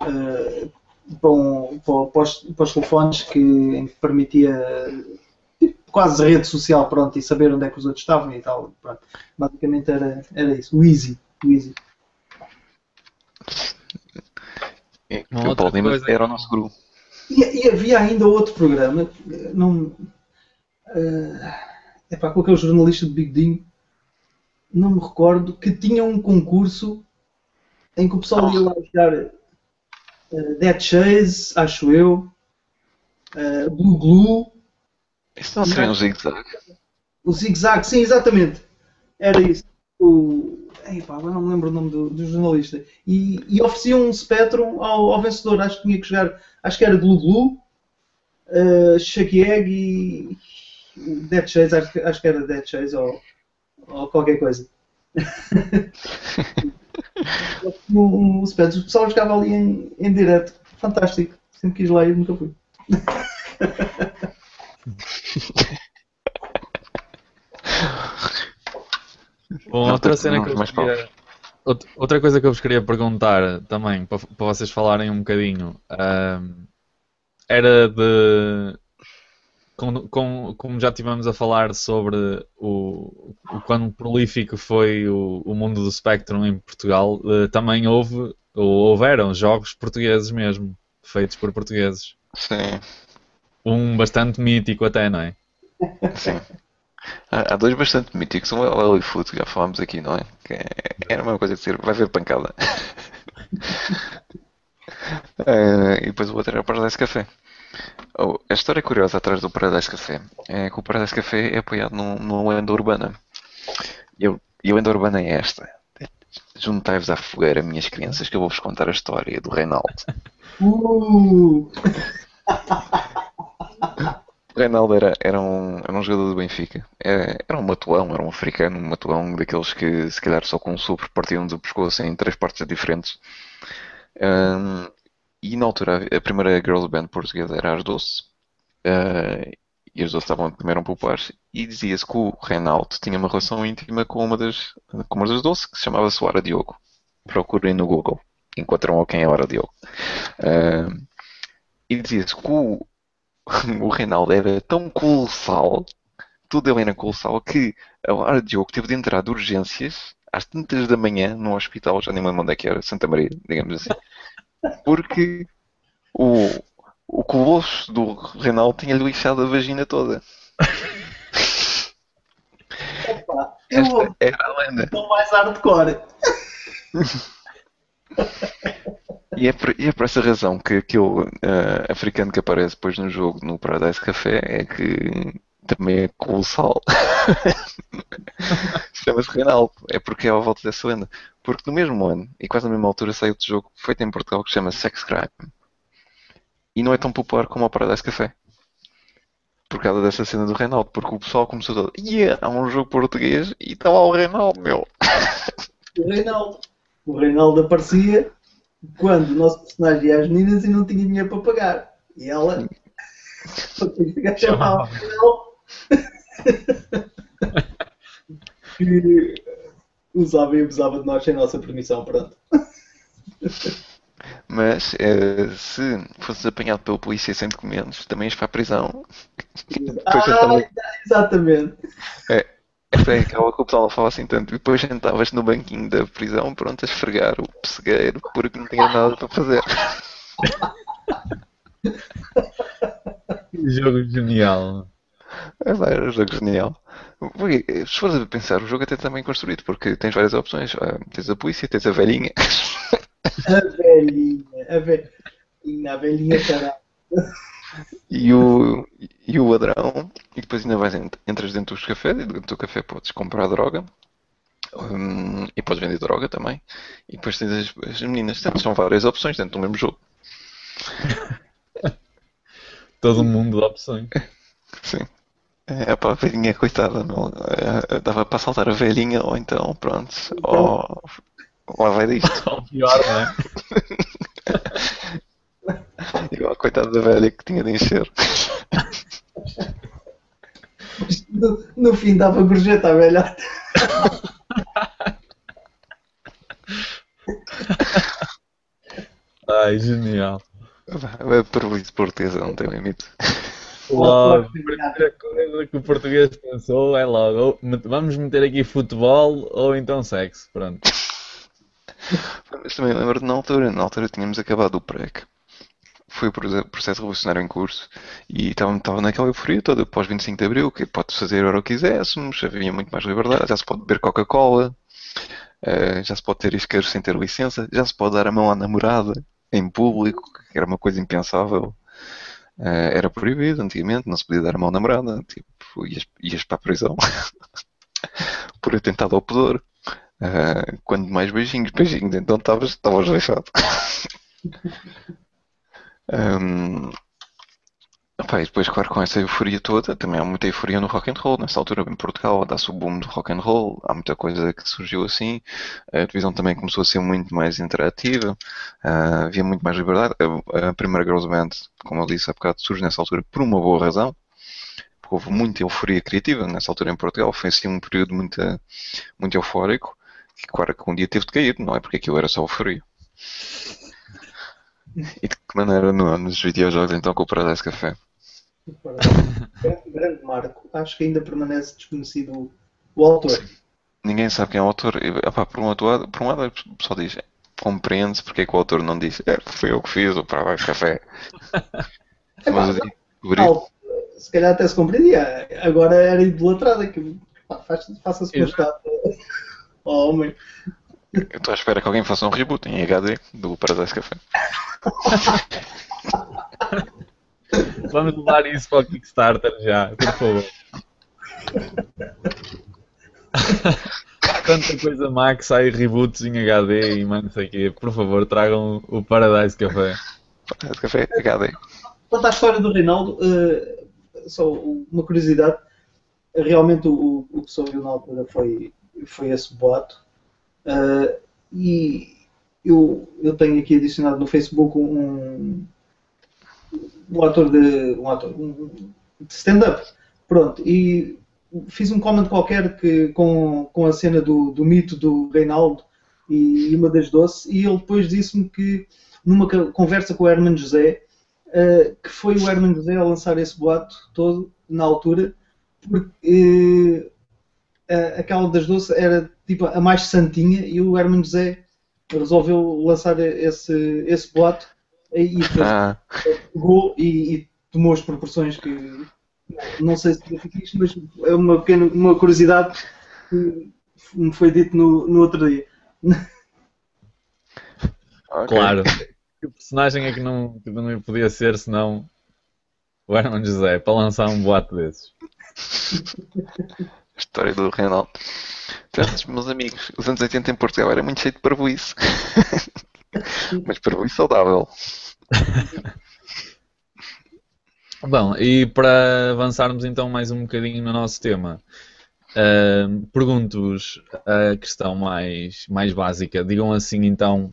uh, para, um, para, para, os, para, os, telefones que, que permitia tipo, quase rede social pronto, e saber onde é que os outros estavam e tal. Pronto. Basicamente era, era isso, o Easy. O Easy. É, o Paulo Lima era o nosso grupo. E, e, havia ainda outro programa, não, uh, epá, com aquele jornalista de Big Dean, não me recordo, que tinha um concurso em que o pessoal ia lá jogar uh, Dead Chase, acho eu, uh, Blue Glue. Isso não seria um zig-zag? O zig-zag, sim, exatamente. Era isso. O, Epá, agora não me lembro o nome do, do jornalista. E, e ofereciam um Spectrum ao, ao, vencedor. Acho que tinha que jogar. Acho que era Glue Glue, uh, Shaggy Egg e. Dead Chase. Acho, acho que era Dead Chase ou, ou qualquer coisa. um, um Spectrum. O pessoal jogava ali em, em direto. Fantástico. Sempre quis lá e nunca fui. Bom, outra cena que eu queria, outra coisa que eu vos queria perguntar também, para, para vocês falarem um bocadinho, um, era de. Com, com, como já tivemos a falar sobre o, o quão prolífico foi o, o mundo do Spectrum em Portugal, uh, também houve, ou houveram jogos portugueses mesmo, feitos por portugueses. Sim. Um bastante mítico até, não é? Sim. Há, dois bastante míticos. Um é o que já falámos aqui, não é? Que é, era a mesma coisa de ser, vai ver pancada. uh, e depois o outro era o Paradise Café. Oh, a história curiosa atrás do Paradise Café é que o Paradise Café é apoiado numa lenda urbana. E, eu, e a lenda urbana é esta. Juntai-vos à fogueira, minhas crianças, que eu vou-vos contar a história do Reinaldo. Uh! O Reinaldo era, era, um, era um jogador do Benfica. Era, era um matuão, era um africano, um matuão daqueles que se calhar só com um sopro partiam do pescoço em três partes diferentes. Um, e na altura a primeira girl band portuguesa era as Doce. Uh, e as Doce estavam primeiro um populares. E dizia-se que o Reinaldo tinha uma relação íntima com uma das, com uma das Doce que se chamava Soara Diogo. Procurem no Google. Encontram quem é a Hora Diogo. Uh, e dizia-se que o o Reinaldo era tão colossal, tudo ele era colossal, que a hora de jogo teve de entrar de urgências às tantas da manhã no hospital, já nem me lembro onde é que era, Santa Maria, digamos assim, porque o, o colosso do Reinaldo tinha-lhe lixado a vagina toda. Opa, Esta era a lenda. Estou mais hardcore. E é, por, e é por essa razão que aquele uh, africano que aparece depois no jogo no Paradise Café é que também é colossal. Chama-se Reinaldo. É porque é à volta dessa lenda. Porque no mesmo ano, e quase na mesma altura, saiu outro jogo feito em Portugal que se chama Sex Crime. E não é tão popular como o Paradise Café. Por causa dessa cena do Reinaldo. Porque o pessoal começou a dizer: Yeah, há um jogo português e está lá o Reinaldo, meu. O Reinaldo. O Reinaldo aparecia quando o nosso personagem ia às meninas e não tinha dinheiro para pagar. E ela chamava que usava e abusava de nós sem nossa permissão, pronto. Mas eh, se fosses apanhado pelo polícia sem documentos, também ias para a prisão. ah, exatamente. É, essa é aquela que o pessoal fala assim tanto. E depois sentavas no banquinho da prisão, pronto, a esfregar o pessegueiro porque não tinha nada para fazer. jogo genial. É, vai, era um jogo genial. Porque, se fores a pensar, o jogo até está bem construído, porque tens várias opções. Ah, tens a polícia, tens a velhinha. A velhinha, a velhinha, a velhinha caralho. E o, e o ladrão, e depois ainda vais, entras dentro dos cafés, e dentro do café podes comprar droga, um, e podes vender droga também, e depois tens as, as meninas, Portanto, são várias opções dentro do mesmo jogo. Todo mundo de opções. Sim. É para a velhinha, coitada, não, é, dava para saltar a velhinha, ou então, pronto, ou, Lá vai disto. Ou pior, não é? Igual coitado da velha que tinha de encher. No, no fim dava gorjeta à velhota. Ai, genial. É prejuízo português, não tem limite. Logo, a primeira coisa que o português pensou é logo, vamos meter aqui futebol ou então sexo, pronto. Mas também lembro de na altura, na altura tínhamos acabado o PREC. Foi o processo revolucionário em curso e estava, estava naquela euforia toda pós 25 de Abril, que pode fazer o que quiséssemos, havia muito mais liberdade, já se pode beber Coca-Cola, uh, já se pode ter isqueiros sem ter licença, já se pode dar a mão à namorada em público, que era uma coisa impensável. Uh, era proibido antigamente, não se podia dar a mão à namorada, tipo, ias, ias para a prisão por atentado ao pudor. Uh, quando mais beijinhos, beijinhos, então estavas lixado. um, Opa, e depois, claro, com essa euforia toda, também há muita euforia no rock and roll. Nessa altura, em Portugal, dá-se o boom do rock and roll, há muita coisa que surgiu assim. A televisão também começou a ser muito mais interativa, uh, havia muito mais liberdade. A, a, primeira Girls Band, como eu disse há bocado, surge nessa altura por uma boa razão, porque houve muita euforia criativa nessa altura em Portugal. Foi assim um período muito, muito eufórico que claro que um dia teve de cair, não é? Porque aquilo era só frio. E de que maneira no, nos videojogos então com o Paradise Café? Grande marco. Acho que ainda permanece desconhecido o autor. Ninguém sabe quem é o autor. E, opa, por, um lado, por um lado, o pessoal diz, compreende-se porque é que o autor não disse, é, foi eu que fiz o Paradise Café. Mas eu se calhar até se compreendia. Agora era idolatrada. Que, faça-se constar Oh, homem. Eu estou à espera que alguém faça um reboot em HD do Paradise Café. Vamos levar isso para o Kickstarter já, por favor. Tanta coisa Max, sai reboots em HD e mano, sei quê. Por favor, tragam o Paradise Café. Paradise Café HD. Quanto à história do Reinaldo, uh, só uma curiosidade. Realmente o, o que ouviu na altura foi foi esse boato. Uh, e eu, eu tenho aqui adicionado no Facebook um, um ator de um ator um, de stand-up. Pronto, e fiz um comment qualquer que, com, com a cena do, do mito do Reinaldo e uma das doces, e ele depois disse-me que numa conversa com o Herman José, uh, que foi o Herman José a lançar esse boato todo na altura, porque uh, aquela das doces era tipo a mais santinha e o Herman José resolveu lançar esse, esse boato e ah. pegou e, e, tomou as proporções que não sei se significa isto, mas é uma pequena uma curiosidade que me foi dito no, no outro dia. Okay. Claro. O personagem é que não, que não podia ser senão o Herman José para lançar um boato desses. História do Reinaldo. Portanto, meus amigos, os anos 80 em Portugal era muito cheio de parvoíce. Mas parvoíce saudável. Bom, e para avançarmos então mais um bocadinho no nosso tema, uh, pergunto-vos a questão mais, mais básica. Digam assim então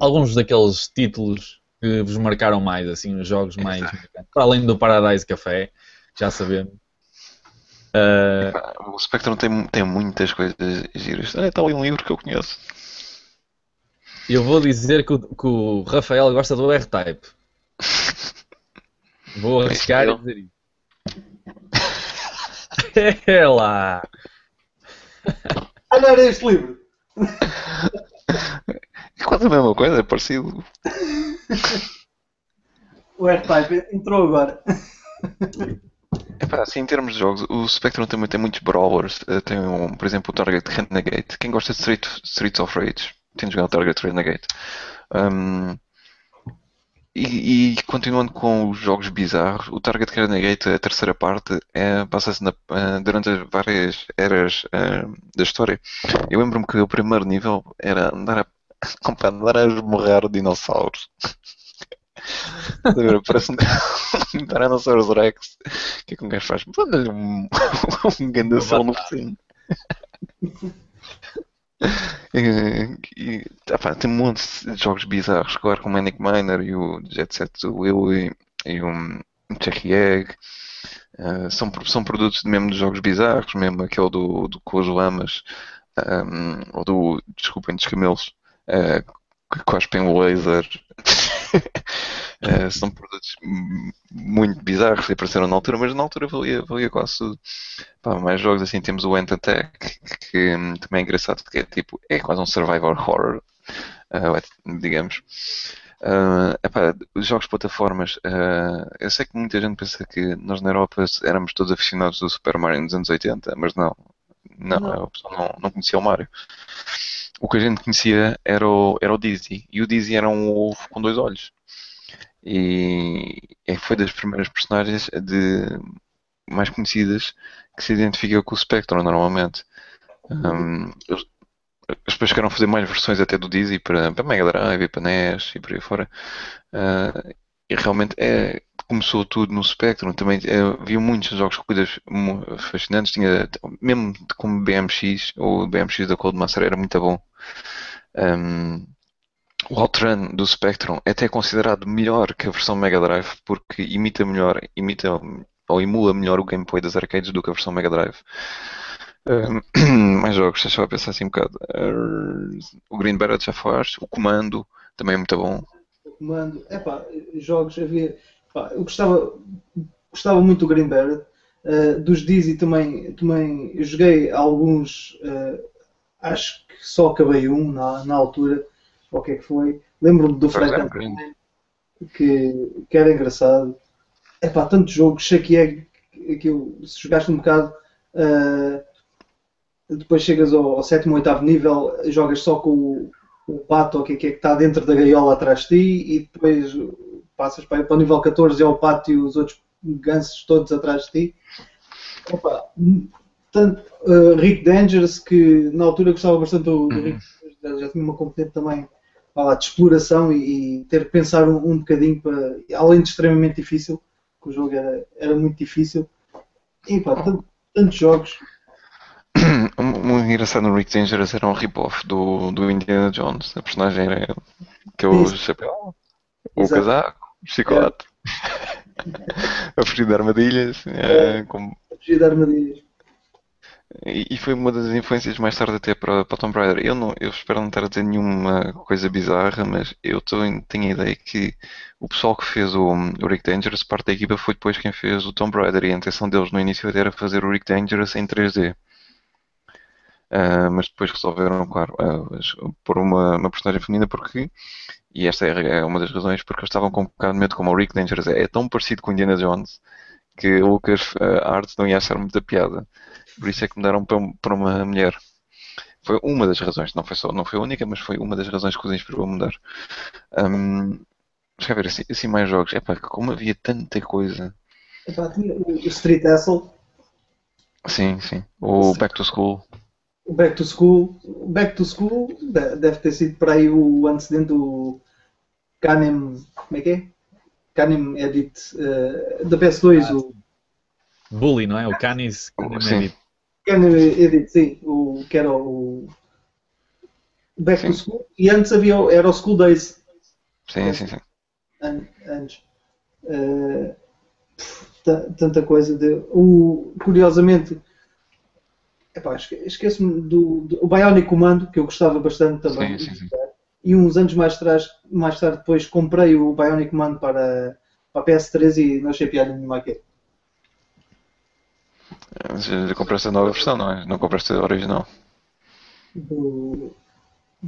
alguns daqueles títulos que vos marcaram mais, assim, os jogos mais. Para além do Paradise Café, já sabemos. Uh... O Spectrum tem, tem muitas coisas giras. Ah, está ali um livro que eu conheço. Eu vou dizer que o, que o Rafael gosta do R-Type. Vou arriscar e dizer isso. É lá! Olha este livro! É quase a mesma coisa, é parecido. O R-Type entrou agora. É pá, assim, em termos de jogos, o Spectrum também tem muitos brawlers. Eh, tem, um, por exemplo, o Target Renegade. Quem gosta de Street, Streets of Rage tem de jogar o Target Renegade. Um, e, e, continuando com os jogos bizarros, o Target Renegade, a terceira parte, é, passa-se uh, durante as várias eras uh, da história. Eu lembro-me que o primeiro nível era andar a, andar a esmorrar dinossauros. Parece um, Tyrannosaurus Rex. O que é que um gajo faz? Manda-lhe um, um grande sol no focinho. E, tá, tem um monte de jogos bizarros, claro, como o Manic Miner e o Jet Set Willy e o Cherry Egg. Uh, são, são produtos mesmo dos jogos bizarros, mesmo aquele do, do com as lamas, um, ou do, desculpem, dos camelos, uh, que cospem laser. uh, são produtos muito bizarros que apareceram na altura, mas na altura valia, valia quase tudo. Pá, mais jogos assim temos o Ant Attack, que hum, também é engraçado, que é tipo, é quase um survival horror, uh, digamos. Uh, epá, os jogos de plataformas, uh, eu sei que muita gente pensa que nós na Europa éramos todos aficionados do Super Mario nos anos 80, mas não, não, não. a pessoa não, não conhecia o Mario. O que a gente conhecia era o, era o Dizzy, e o Dizzy era um ovo com dois olhos e é, foi das primeiras personagens de mais conhecidas que se identifica com o Spectrum normalmente. Um, eles, depois chegaram a fazer mais versões até do Dizzy para, para Mega Drive e para NES e por aí fora. Uh, e realmente é, começou tudo no Spectrum. Também é, havia muitos jogos com coisas fascinantes. Tinha, mesmo como BMX, ou BMX da Coldmaster era muito bom. Um, o Outrun do Spectrum é até considerado melhor que a versão Mega Drive porque imita melhor, imita ou emula melhor o gameplay das arcades do que a versão Mega Drive. mais jogos, deixa eu pensar assim um bocado. O Green Beret já faz, o Comando também é muito bom. O Comando, é pá, jogos havia. Eu gostava, gostava muito do Green Beret. Uh, dos Dizzy também, também joguei alguns, uh, acho que só acabei um na, na altura ou o que é que foi. Lembro-me do Flash que, que era engraçado. É pá, tanto jogo, Shake Egg, que eu, se jogaste um bocado, uh, depois chegas ao, ao sétimo, oitavo nível, jogas só com o, o pato, que, é que é que está dentro da gaiola atrás de ti, e depois passas para, para o nível 14 e ao pato e os outros gansos todos atrás de ti. Opa, tanto, uh, Rick Dangerous, que na altura gostava bastante do, do uhum. Rick, já tinha uma competente também lá, de exploração e, e, ter que pensar um, um bocadinho para. Além de extremamente difícil, que o jogo era, era muito difícil. E pá, tantos jogos. Um engraçado no Rick Dangerous era um rip-off do, do Indiana Jones. A personagem era que é o chapéu, o casaco, chicote. É. a fugir de armadilhas. É, como... A fugir de armadilhas. E, foi uma das influências mais tarde até para, para Tomb Raider. Eu, não, eu espero não estar a dizer nenhuma coisa bizarra, mas eu tô, tenho a ideia que o pessoal que fez o, o Rick Dangerous, parte da equipa, foi depois quem fez o Tomb Raider e a intenção deles no início era fazer o Rick Dangerous em 3D. Uh, ah, mas depois resolveram, claro, uh, pôr uma, uma personagem feminina porque, e esta é, é uma das razões, porque eles estavam com um bocado de medo como o Rick Dangerous é, é tão parecido com Indiana Jones que o Lucas uh, Arts não ia achar muita piada. Por isso é que mudaram para, para uma mulher. Foi uma das razões, não foi só, não foi a única, mas foi uma das razões que os inspirou a mudar. Um, deixa eu ver, assim, assim mais jogos. É pá, como havia tanta coisa. Epá, tinha o Street Hustle. Sim, sim. O Back to School. O Back to School. Back to School deve ter sido para aí o antecedente do Canem. Como é que é? Canem Edit uh, da PS2. Ah, o... Bully, não é? O Canis Canem Edit. Canem Edit, sim. O, que era o Back sim. to School. E antes havia, era o School Days. Sim, sim, sim. Antes. Uh, tanta coisa. De, o, curiosamente, epá, esqueço-me do, do o Bionic Commando, que eu gostava bastante também. Sim, sim, sim. E uns anos mais, atrás, mais tarde depois comprei o Bionic Commando para, para a PS3 e não achei piada nenhuma aqui. Já compraste a nova versão, não é? Não compraste a original. Do...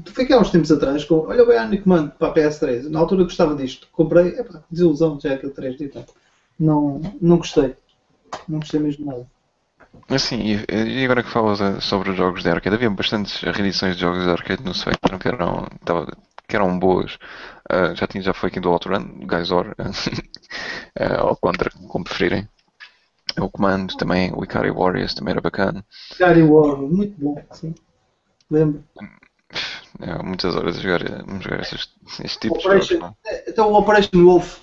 Foi aqui há uns tempos atrás, com... olha o Bionic Command para a PS3. Na altura gostava disto. Comprei, epá, desilusão, já é aquele 3D. Então. Não, não gostei. Não gostei mesmo nada. Assim, e agora que falas eh, sobre os jogos de arcade, havia bastantes reedições de jogos de arcade no Spectrum que eram, que eram boas. Uh, já, tinha, já foi aqui do Outrun, Geyser, uh, ou contra, como preferirem. O comando também, o Ikari Warriors também era bacana. Ikari Warriors, muito bom, sim. Lembro. É, muitas horas a jogar, a jogar estes, estes tipos de jogos. Não? É? Então o Operation Wolf.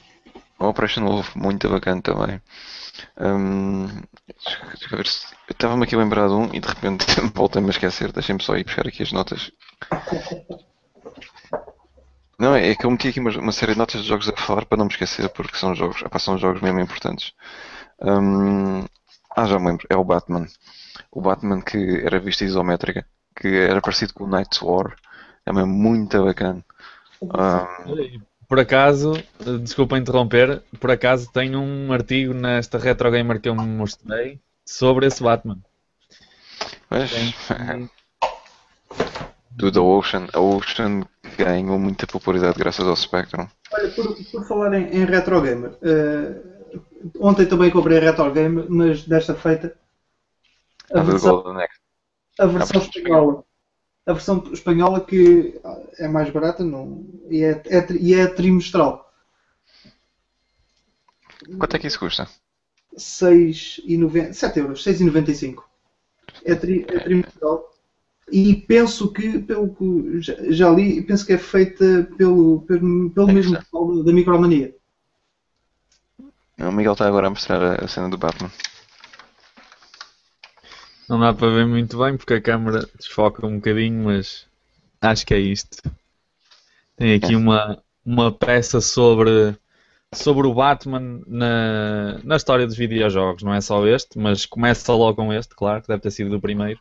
O Operation Wolf, muito bacana também. Um, estava-me aqui a lembrar de um e de repente voltei-me a esquecer. Deixem-me só ir buscar aqui as notas. Não, é que eu meti aqui uma, uma, série de notas de jogos a falar para não me esquecer, porque são jogos, são jogos mesmo importantes. Um, ah, já me lembro, é o Batman. O Batman que era vista isométrica, que era parecido com o Night's War. É mesmo muito bacana. Um, por acaso, desculpa interromper, por acaso tenho um artigo nesta Retro Gamer que eu me mostrei sobre esse Batman. Mas, do The Ocean, a Ocean ganhou muita popularidade graças ao Spectrum. Olha, por, por falar em, em Retro Gamer, uh, Ontem também comprei a Retro Game, mas desta feita. A, a versão, a versão espanhola. A versão espanhola que é mais barata não, e, é, é, e é trimestral. Quanto é que isso custa? 6,90, 7 euros, 6,95. É, tri, é trimestral. E penso que, pelo que já, já li, penso que é feita pelo, pelo, pelo é mesmo pessoal da Micromania. O Miguel está agora a mostrar a cena do Batman. Não dá para ver muito bem porque a câmera desfoca um bocadinho, mas acho que é isto. Tem aqui é. uma, uma peça sobre, sobre o Batman na, na história dos videojogos. Não é só este, mas começa logo com este, claro, que deve ter sido do primeiro.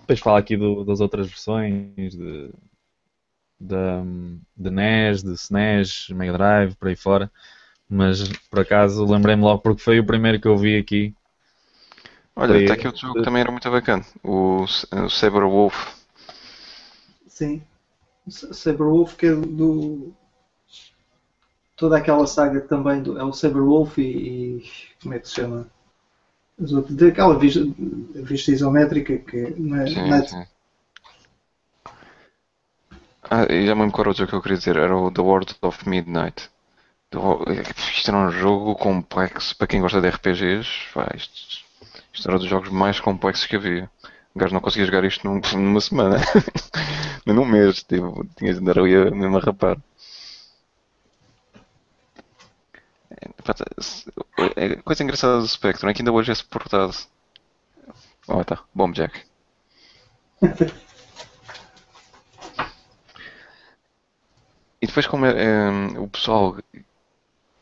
Depois fala aqui do, das outras versões, de, de, de NES, de SNES, Mega Drive, por aí fora mas por acaso lembrei-me logo porque foi o primeiro que eu vi aqui. Olha, está aqui outro jogo que também era muito bacana, o, o Saber Wolf. Sim, o Saber Wolf que é do. toda aquela saga também do, é o Saber Wolf e, e como é que se chama? Daquela vista, vista isométrica que não é, sim, não é... Sim. Ah, e já me lembro qual era o jogo que eu queria dizer, era o The World of Midnight. Isto era um jogo complexo para quem gosta de RPGs. isto, isto era dos jogos mais complexos que havia. O gajo não conseguia jogar isto num, numa semana, nem num mês. Tipo, tinha de andar ali a mesmo a rapar. É, a coisa engraçada do Spectrum é que ainda hoje é suportado. Oh, tá. Bom, Jack. E depois como é, é, o pessoal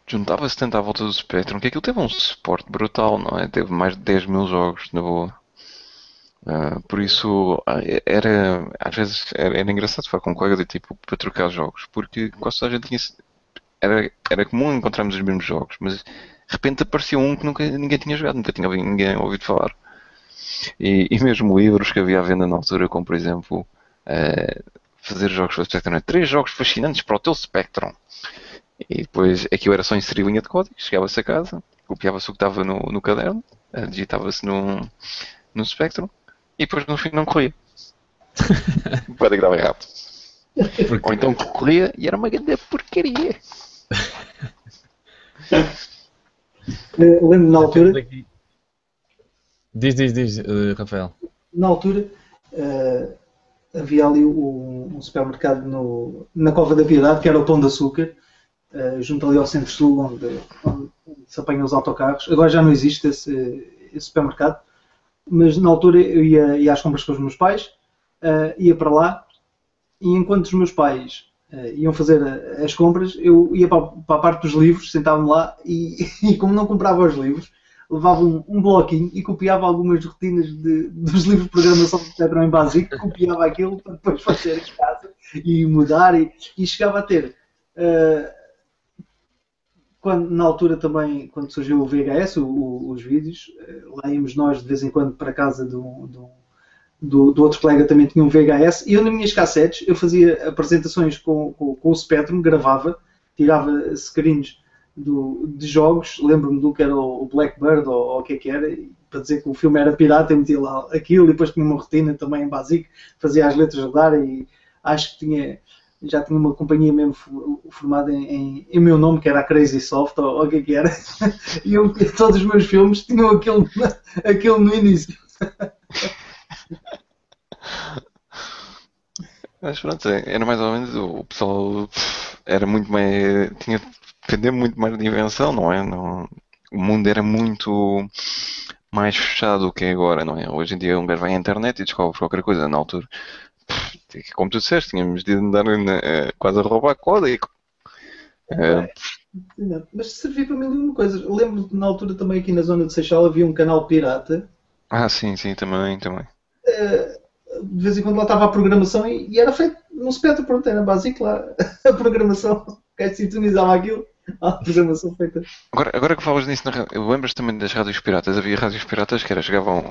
juntava-se tanto à volta do Spectrum que aquilo teve um suporte brutal, não é? Teve mais de 10 mil jogos, na boa. Uh, por isso, ah, era, às vezes era, era engraçado falar com um colega de tipo para trocar jogos, porque quase toda a gente tinha. Era, era comum encontrarmos os mesmos jogos, mas de repente aparecia um que nunca ninguém tinha jogado, nunca tinha ninguém ouvido falar. E, e mesmo livros que havia à venda na altura, como por exemplo uh, fazer jogos para o Spectrum, três jogos fascinantes para o teu Spectrum. E depois aquilo era só inserir linha de código, chegava-se a casa, copiava-se o que estava no, no caderno, eh, digitava-se no, no Spectrum e depois no fim não corria. o código estava errado. Porque... Ou então corria e era uma grande porcaria. Lembro na altura. Diz, diz, diz, uh, Rafael. Na altura uh, havia ali um, um supermercado no, na Cova da Piedade que era o Pão de Açúcar uh, junto ali ao Centro-Sul, onde, onde, se apanham os autocarros. Agora já não existe esse, esse supermercado, mas na altura eu ia, ia às compras com os meus pais, uh, ia para lá, e enquanto os meus pais uh, iam fazer as compras, eu ia para, para a parte dos livros, sentava-me lá, e, e, como não comprava os livros, levava um, um bloquinho e copiava algumas rotinas de, dos livros de programação do Spectrum em Basic, copiava aquilo para depois fazer em casa e mudar e, e chegava a ter. Uh, quando, na altura também, quando surgiu o VHS, o, o, os vídeos, lá íamos nós de vez em quando para casa do, do, do, do, outro colega também tinha um VHS, e eu nas minhas cassetes eu fazia apresentações com, com, com o Spectrum, gravava, tirava screens do, de jogos, lembro-me do que era o Blackbird ou, ou o que é que era, para dizer que o filme era pirata, eu metia lá aquilo, e depois tinha uma rotina também em fazia as letras rodar e acho que tinha já tinha uma companhia mesmo formada em, em, meu nome, que era a Crazy Soft, ou, ou o que é que era, e eu, todos os meus filmes tinham aquele, aquele no início. Mas pronto, era mais ou menos o pessoal era muito mais. tinha depender muito mais de invenção, não é? Não, o mundo era muito mais fechado do que é agora, não é? Hoje em dia um gajo vai à internet e descobre qualquer coisa na altura como tu disseste, tínhamos de andar na, quase a roubar código. É, uh, mas servia para mil e uma coisas. Lembro que na altura também aqui na zona de Seixal havia um canal pirata. Ah, sim, sim, também, também. Uh, de vez em quando lá estava a programação e, e era feito num espectro, pronto, era básico lá. A programação, o gajo sintonizava aquilo. A programação feita. Agora, agora que falas nisso, lembras também das rádios piratas? Havia rádios piratas que era, chegavam,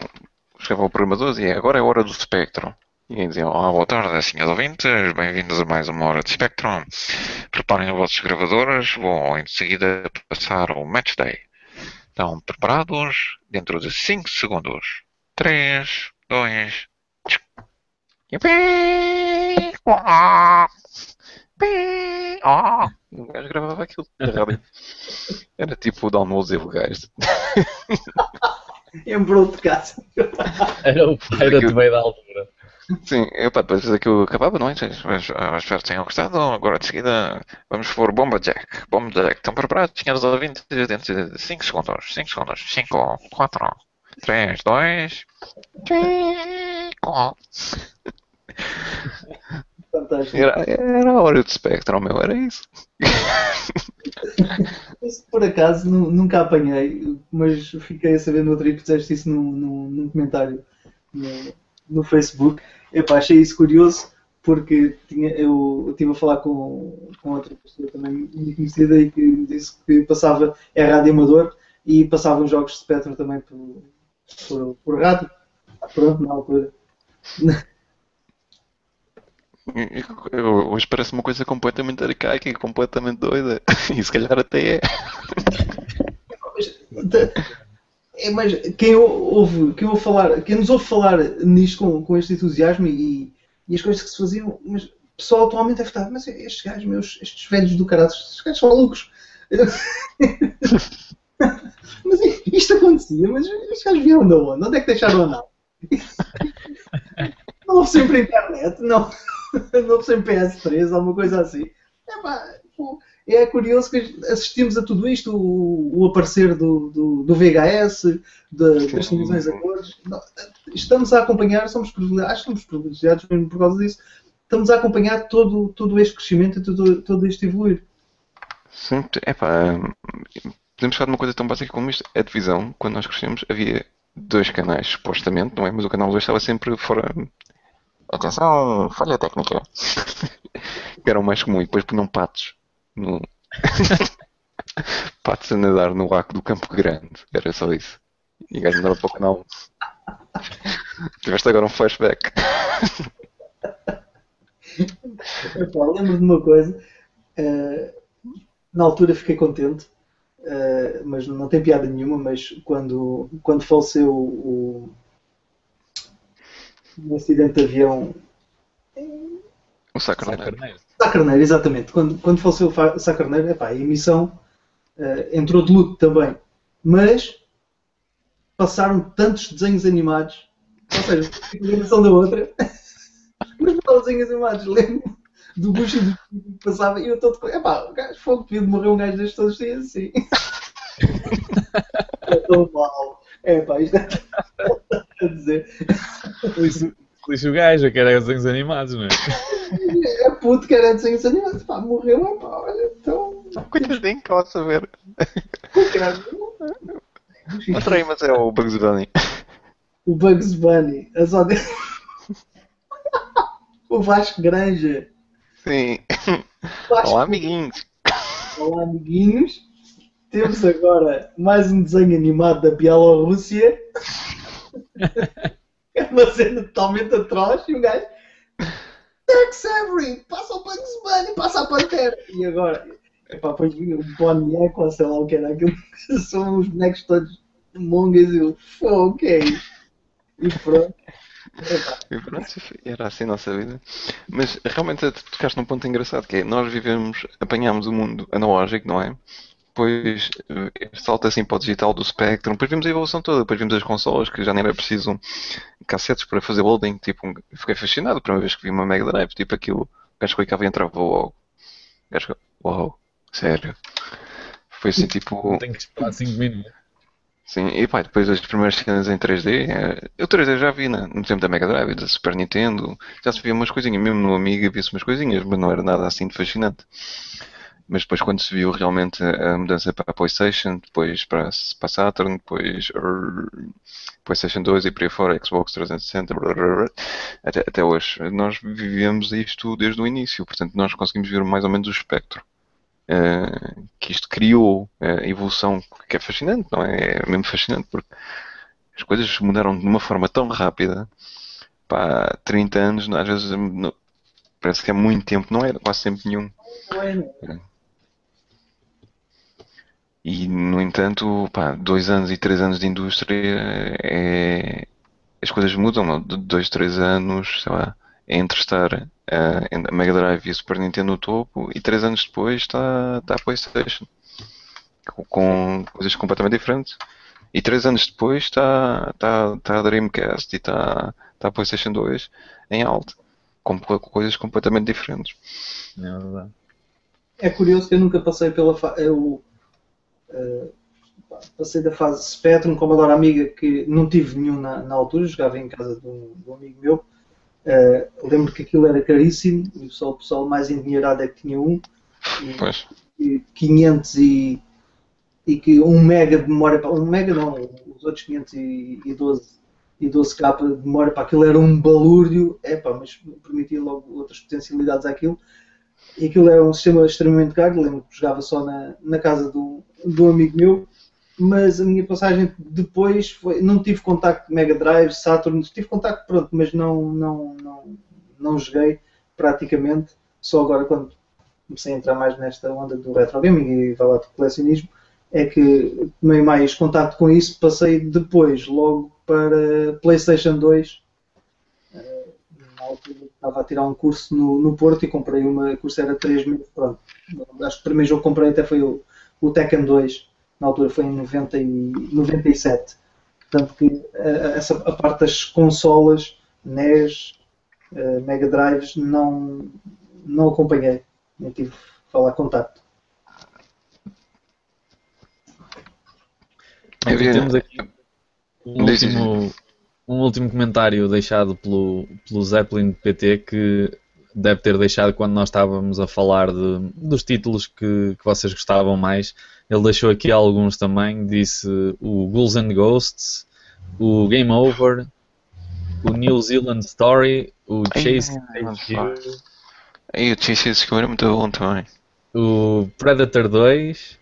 chegavam programadores e agora é a hora do espectro. E diziam, olá, boa tarde, senhores ouvintes, bem-vindos a mais uma hora de Spectrum. Preparem as vossas gravadoras, vou em seguida passar o Match Day. Estão preparados? Dentro de 5 segundos. 3, 2, e o gajo gravava aquilo Era tipo o downloads ilegais. Lembrou de casa. Era o pai da meio da altura. Sim, epá, depois aquilo acabava, não é? Mas, ah, espero que tenham gostado. Agora de seguida vamos pôr Bomba Jack. Bomba Jack. Estão preparados, senhores ouvintes? Dentro de 5 segundos. 5 segundos. 5, 4, 3, 2, 5. Fantástico. Era, era a hora de Spectrum, meu, era isso. Isso por acaso nunca apanhei, mas fiquei a saber no outro dia que fizeste isso num, num, num comentário no, no Facebook. Epá, achei isso curioso porque tinha, eu estive a falar com, com outra pessoa também muito conhecida e que me disse que passava, é rádio amador e passavam jogos de Spectrum também por, por, por rádio. Pronto, na altura. Hoje parece uma coisa completamente arcaica e completamente doida. E se calhar até é. É, mas quem ouve, quem ouve falar, quem nos ouve falar nisto com, com este entusiasmo e, e as coisas que se faziam, mas o pessoal atualmente deve estar, mas estes gajos meus, estes velhos do caralho, estes gajos são malucos. mas isto acontecia, mas estes gajos vieram de onde? Onde é que deixaram a nave? Não houve sempre internet, não, não houve sempre PS3, alguma coisa assim. É pá, é curioso que assistimos a tudo isto, o, o aparecer do, do, do VHS, de, das televisões a cores. Estamos a acompanhar, somos privilegiados, acho que somos privilegiados mesmo por causa disso. Estamos a acompanhar todo, todo este crescimento e todo, todo este evoluir. Sim, é pá. Podemos falar de uma coisa tão básica como isto. A divisão, quando nós crescemos, havia dois canais, supostamente, não é? Mas o canal 2 estava sempre fora. Atenção, falha técnica. que era o mais comum. E depois punham patos no... Patos a nadar no arco do Campo Grande. Era só isso. E o gajo andava para o canal. Tiveste agora um flashback. Lembro de uma coisa. Uh, na altura fiquei contente, uh, mas não tem piada nenhuma. Mas quando, quando faleceu o, o acidente de avião. O Sacarneiro. Sá Carneiro, exatamente. Quando, quando faleceu o Sá Carneiro, epá, a emissão uh, entrou de luto também. Mas passaram tantos desenhos animados, ou seja, a emissão da outra, mas não desenhos animados, lembro do Bush e do que passava e eu todo. Epá, o gajo fogo, devia morrer um gajo destes todos os dias assim. é tão mal. É pá, isto é a dizer. O gajo, que era desenhos animados, não é? É puto que era desenhos animados. Pá, morreu, pá, olha, então. Coitadinho, que lá saber. Coitado. Peraí, mas é o Bugs Bunny. O Bugs Bunny. As ode... o Vasco Granja. Sim. Vasco... Olá, amiguinhos. Olá, amiguinhos. Temos agora mais um desenho animado da Bielorrússia. é uma cena totalmente atroz e o gajo. Tex Avery, passa o Bugs Bunny, passa a Pantera. E agora, epá, depois vinha o Bonieco, ou sei lá o que era aquilo, são os bonecos todos mongas e eu, ok. E pronto. E pronto, era assim a nossa vida. Mas realmente tu tocaste num ponto engraçado que é nós vivemos, apanhamos o mundo analógico, não é? Depois eh, salta assim para o digital do Spectrum, depois vimos a evolução toda, depois vimos as consolas que já nem era preciso cassetes para fazer loading, tipo, fiquei fascinado a primeira vez que vi uma Mega Drive, tipo aquilo, o gajo clicava e entrava logo. O gajo, uau, sério. Foi assim tipo. Tem que esperar 5 minutos. Sim, e pá, depois as primeiras cenas em 3D, é, eu 3D já vi né, no tempo da Mega Drive, da Super Nintendo, já se via umas coisinhas, mesmo no Amiga via-se umas coisinhas, mas não era nada assim de fascinante. Mas depois quando se viu realmente a mudança para a Playstation, depois para, para a Saturn, depois Playstation 2 e por aí fora, Xbox 360, blá, blá, blá, até, até hoje, nós vivemos isto desde o início, portanto nós conseguimos ver mais ou menos o espectro. Uh, que isto criou a evolução que é fascinante, não é? É mesmo fascinante porque as coisas mudaram de uma forma tão rápida. Pá, 30 anos, às vezes não, parece que há muito tempo, não era quase sempre nenhum. E, no entanto, pá, dois anos e três anos de indústria, é... as coisas mudam, não? De dois, três anos, sei lá, entre estar a Mega Drive e a Super Nintendo no topo, e três anos depois está, está a PlayStation, com, coisas completamente diferentes. E três anos depois está, está, está a Dreamcast e está, está a PlayStation 2 em alta, com, com coisas completamente diferentes. É verdade. É curioso que eu nunca passei pela. Fa... Eu, passei da fase Spectrum, Commodore Amiga, que não tive nenhum na, na altura, jogava em casa de um, de um amigo meu. Uh, lembro que aquilo era caríssimo, e só o pessoal mais endinheirado é que tinha um. E, pois. E 500 e, e que um mega de memória para. Um mega não, os outros 512 e 12k de memória para aquilo era um balúrdio, é pá, mas permitia logo outras potencialidades àquilo. E aquilo era um sistema extremamente caro, lembro que jogava só na, na casa do, do amigo meu, mas a minha passagem depois foi, não tive contacto Mega Drive, Saturn, tive contacto pronto, mas não, não, não, não joguei praticamente, só agora quando comecei a entrar mais nesta onda do retro gaming e falar de colecionismo, é que tomei mais contacto com isso, passei depois logo para PlayStation 2 na altura estava a tirar um curso no, no Porto e comprei uma curso era 3 meses, pronto. Acho que o primeiro jogo que comprei até foi o, o Tekken 2, na altura foi em 90 e, 97. Portanto que a, essa, a parte das consolas, NES, uh, Mega Drives, não, não acompanhei. Nem tive falar contacto. temos aqui um último, um último comentário deixado pelo, pelo Zeppelin PT que deve ter deixado quando nós estávamos a falar de, dos títulos que, que vocês gostavam mais. Ele deixou aqui alguns também, disse o Ghouls and Ghosts, o Game Over, o New Zealand Story, o Chase E o Chase HQ era muito bom também. O Predator 2.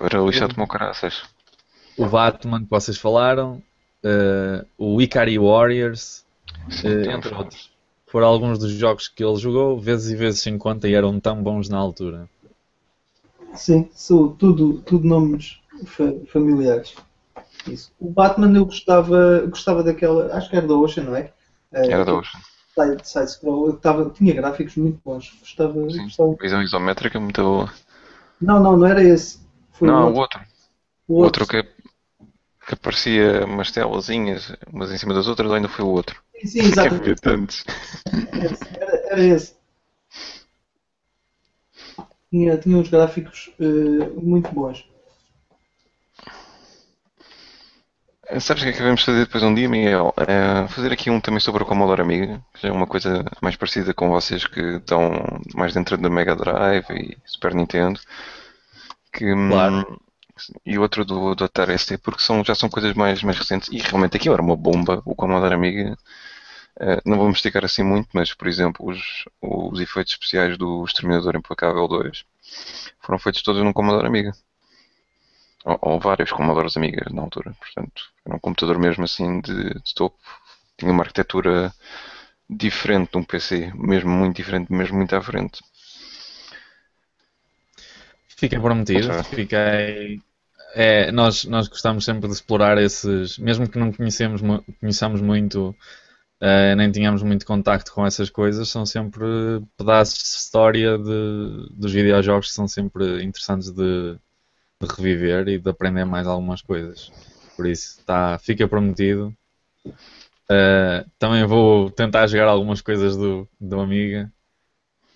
Era lixado como caraças. O Batman que vocês falaram uh, o Ikari Warriors, uh, entre outros. Foram alguns dos jogos que ele jogou, vezes e vezes sem conta, e eram tão bons na altura. Sim, são tudo, tudo nomes fa familiares. Isso. O Batman eu gostava, gostava daquela, acho que era da Ocean, não é? Eh, era da Ocean. Side, side scroll, tava, tinha gráficos muito bons. Gostava, Sim, gostava. visão isométrica muito boa. Não, não, não era esse. Foi não, o outro. O outro, outro que que aparecia umas telazinhas, umas em cima das outras, ou ainda foi o outro? Sim, sim exatamente. tantos. Era, era esse. Tinha, tinha uns gráficos uh, muito bons. Sabes o que é que devemos fazer depois um dia, Miguel? É fazer aqui um também sobre o Commodore Amiga, que é uma coisa mais parecida com vocês que estão mais dentro da Mega Drive e Super Nintendo. Que, hum, claro e outro do, do Atari ST, porque são, já são coisas mais, mais recentes. E realmente aquilo era uma bomba, o Commodore Amiga. Uh, não vamos esticar assim muito, mas por exemplo, os, os efeitos especiais do Exterminador Implacável 2 foram feitos todos num Commodore Amiga. Ou, ou vários Commodores Amigas na altura. Portanto, era um computador mesmo assim de, de topo. Tinha uma arquitetura diferente de um PC, mesmo muito diferente, mesmo muito à frente. Fiquei prometido, fiquei. É, nós, nós gostamos sempre de explorar esses, mesmo que não conhecemos, conheçamos muito, uh, nem tínhamos muito contacto com essas coisas, são sempre pedaços de história de, dos videojogos que são sempre interessantes de, de reviver e de aprender mais algumas coisas. Por isso, tá, fica prometido. Uh, também vou tentar jogar algumas coisas do, do Amiga.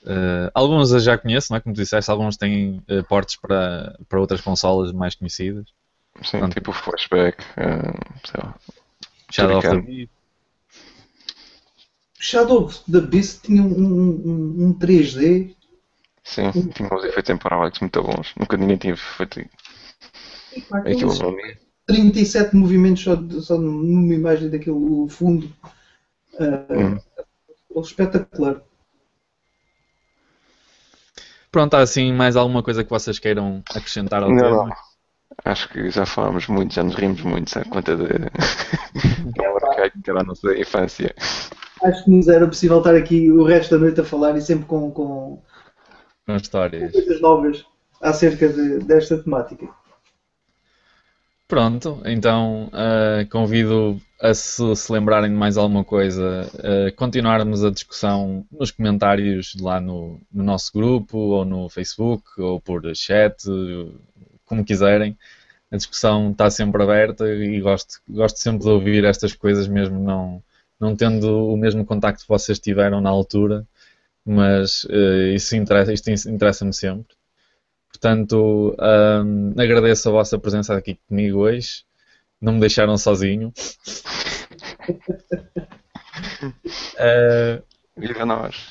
Uh, alguns eu já conheço, não é? como tu disseste, alguns têm uh, portes para, para outras consolas mais conhecidas. Sim, Portanto, tipo Flashback, uh, sei lá. Shadow of the Beast. Shadow of the Beast tinha um, um, um 3D. Sim, tinha uns efeitos em parallax muito bons. Nunca ninguém tinha feito aquilo. 37 movimentos só, só numa imagem daquele fundo. Uh, hum. Espetacular. Pronto, há assim mais alguma coisa que vocês queiram acrescentar ao não, tema? Não. Acho que já falámos muito, já nos rimos muito, sabe? Conta de. que era a nossa infância. Acho que nos era possível estar aqui o resto da noite a falar e sempre com, com, com histórias coisas novas acerca de, desta temática. Pronto, então uh, convido a se, se, lembrarem de mais alguma coisa, uh, continuarmos a discussão nos comentários lá no, no, nosso grupo, ou no Facebook, ou por chat, como quiserem. A discussão está sempre aberta e gosto, gosto sempre de ouvir estas coisas, mesmo não, não tendo o mesmo contacto que vocês tiveram na altura, mas uh, isso interessa, isto interessa-me sempre. Portanto, um, agradeço a vossa presença aqui comigo hoje. Não me deixaram sozinho. uh, Viva nós!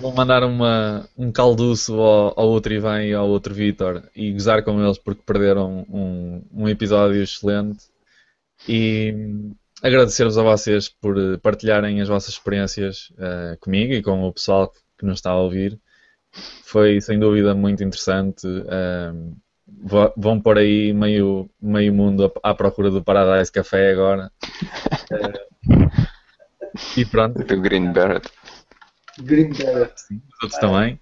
Vou mandar uma, um calduço ao, ao outro Ivan e ao outro Vitor e gozar com eles porque perderam um, um episódio excelente. E agradecer-vos a vocês por partilharem as vossas experiências uh, comigo e com o pessoal que nos está a ouvir foi sem dúvida muito interessante. Um, vão por aí meio, meio mundo à procura do Paradise Café agora. Uh, e pronto. Do Green Barrett. Green Barrett. Sim, os outros também.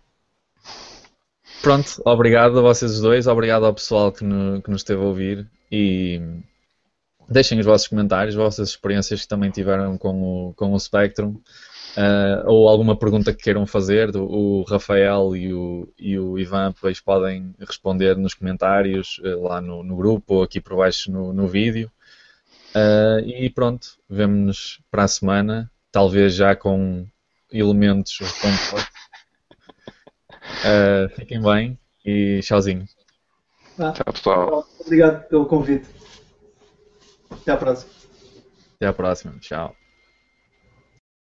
Pronto, obrigado a vocês dois, obrigado ao pessoal que, no, que nos esteve a ouvir e deixem os vossos comentários, as vossas experiências que também tiveram com o, com o Spectrum. Uh, ou alguma pergunta que queiram fazer, o Rafael e o, e o Ivan depois podem responder nos comentários uh, lá no, no, grupo ou aqui por baixo no, no vídeo. Uh, e pronto, vemo-nos para a semana, talvez já com elementos complexos. fiquem bem e tchauzinho. Ah, Tchau, pessoal. Obrigado pelo convite. Até à próxima. Até à próxima. Tchau.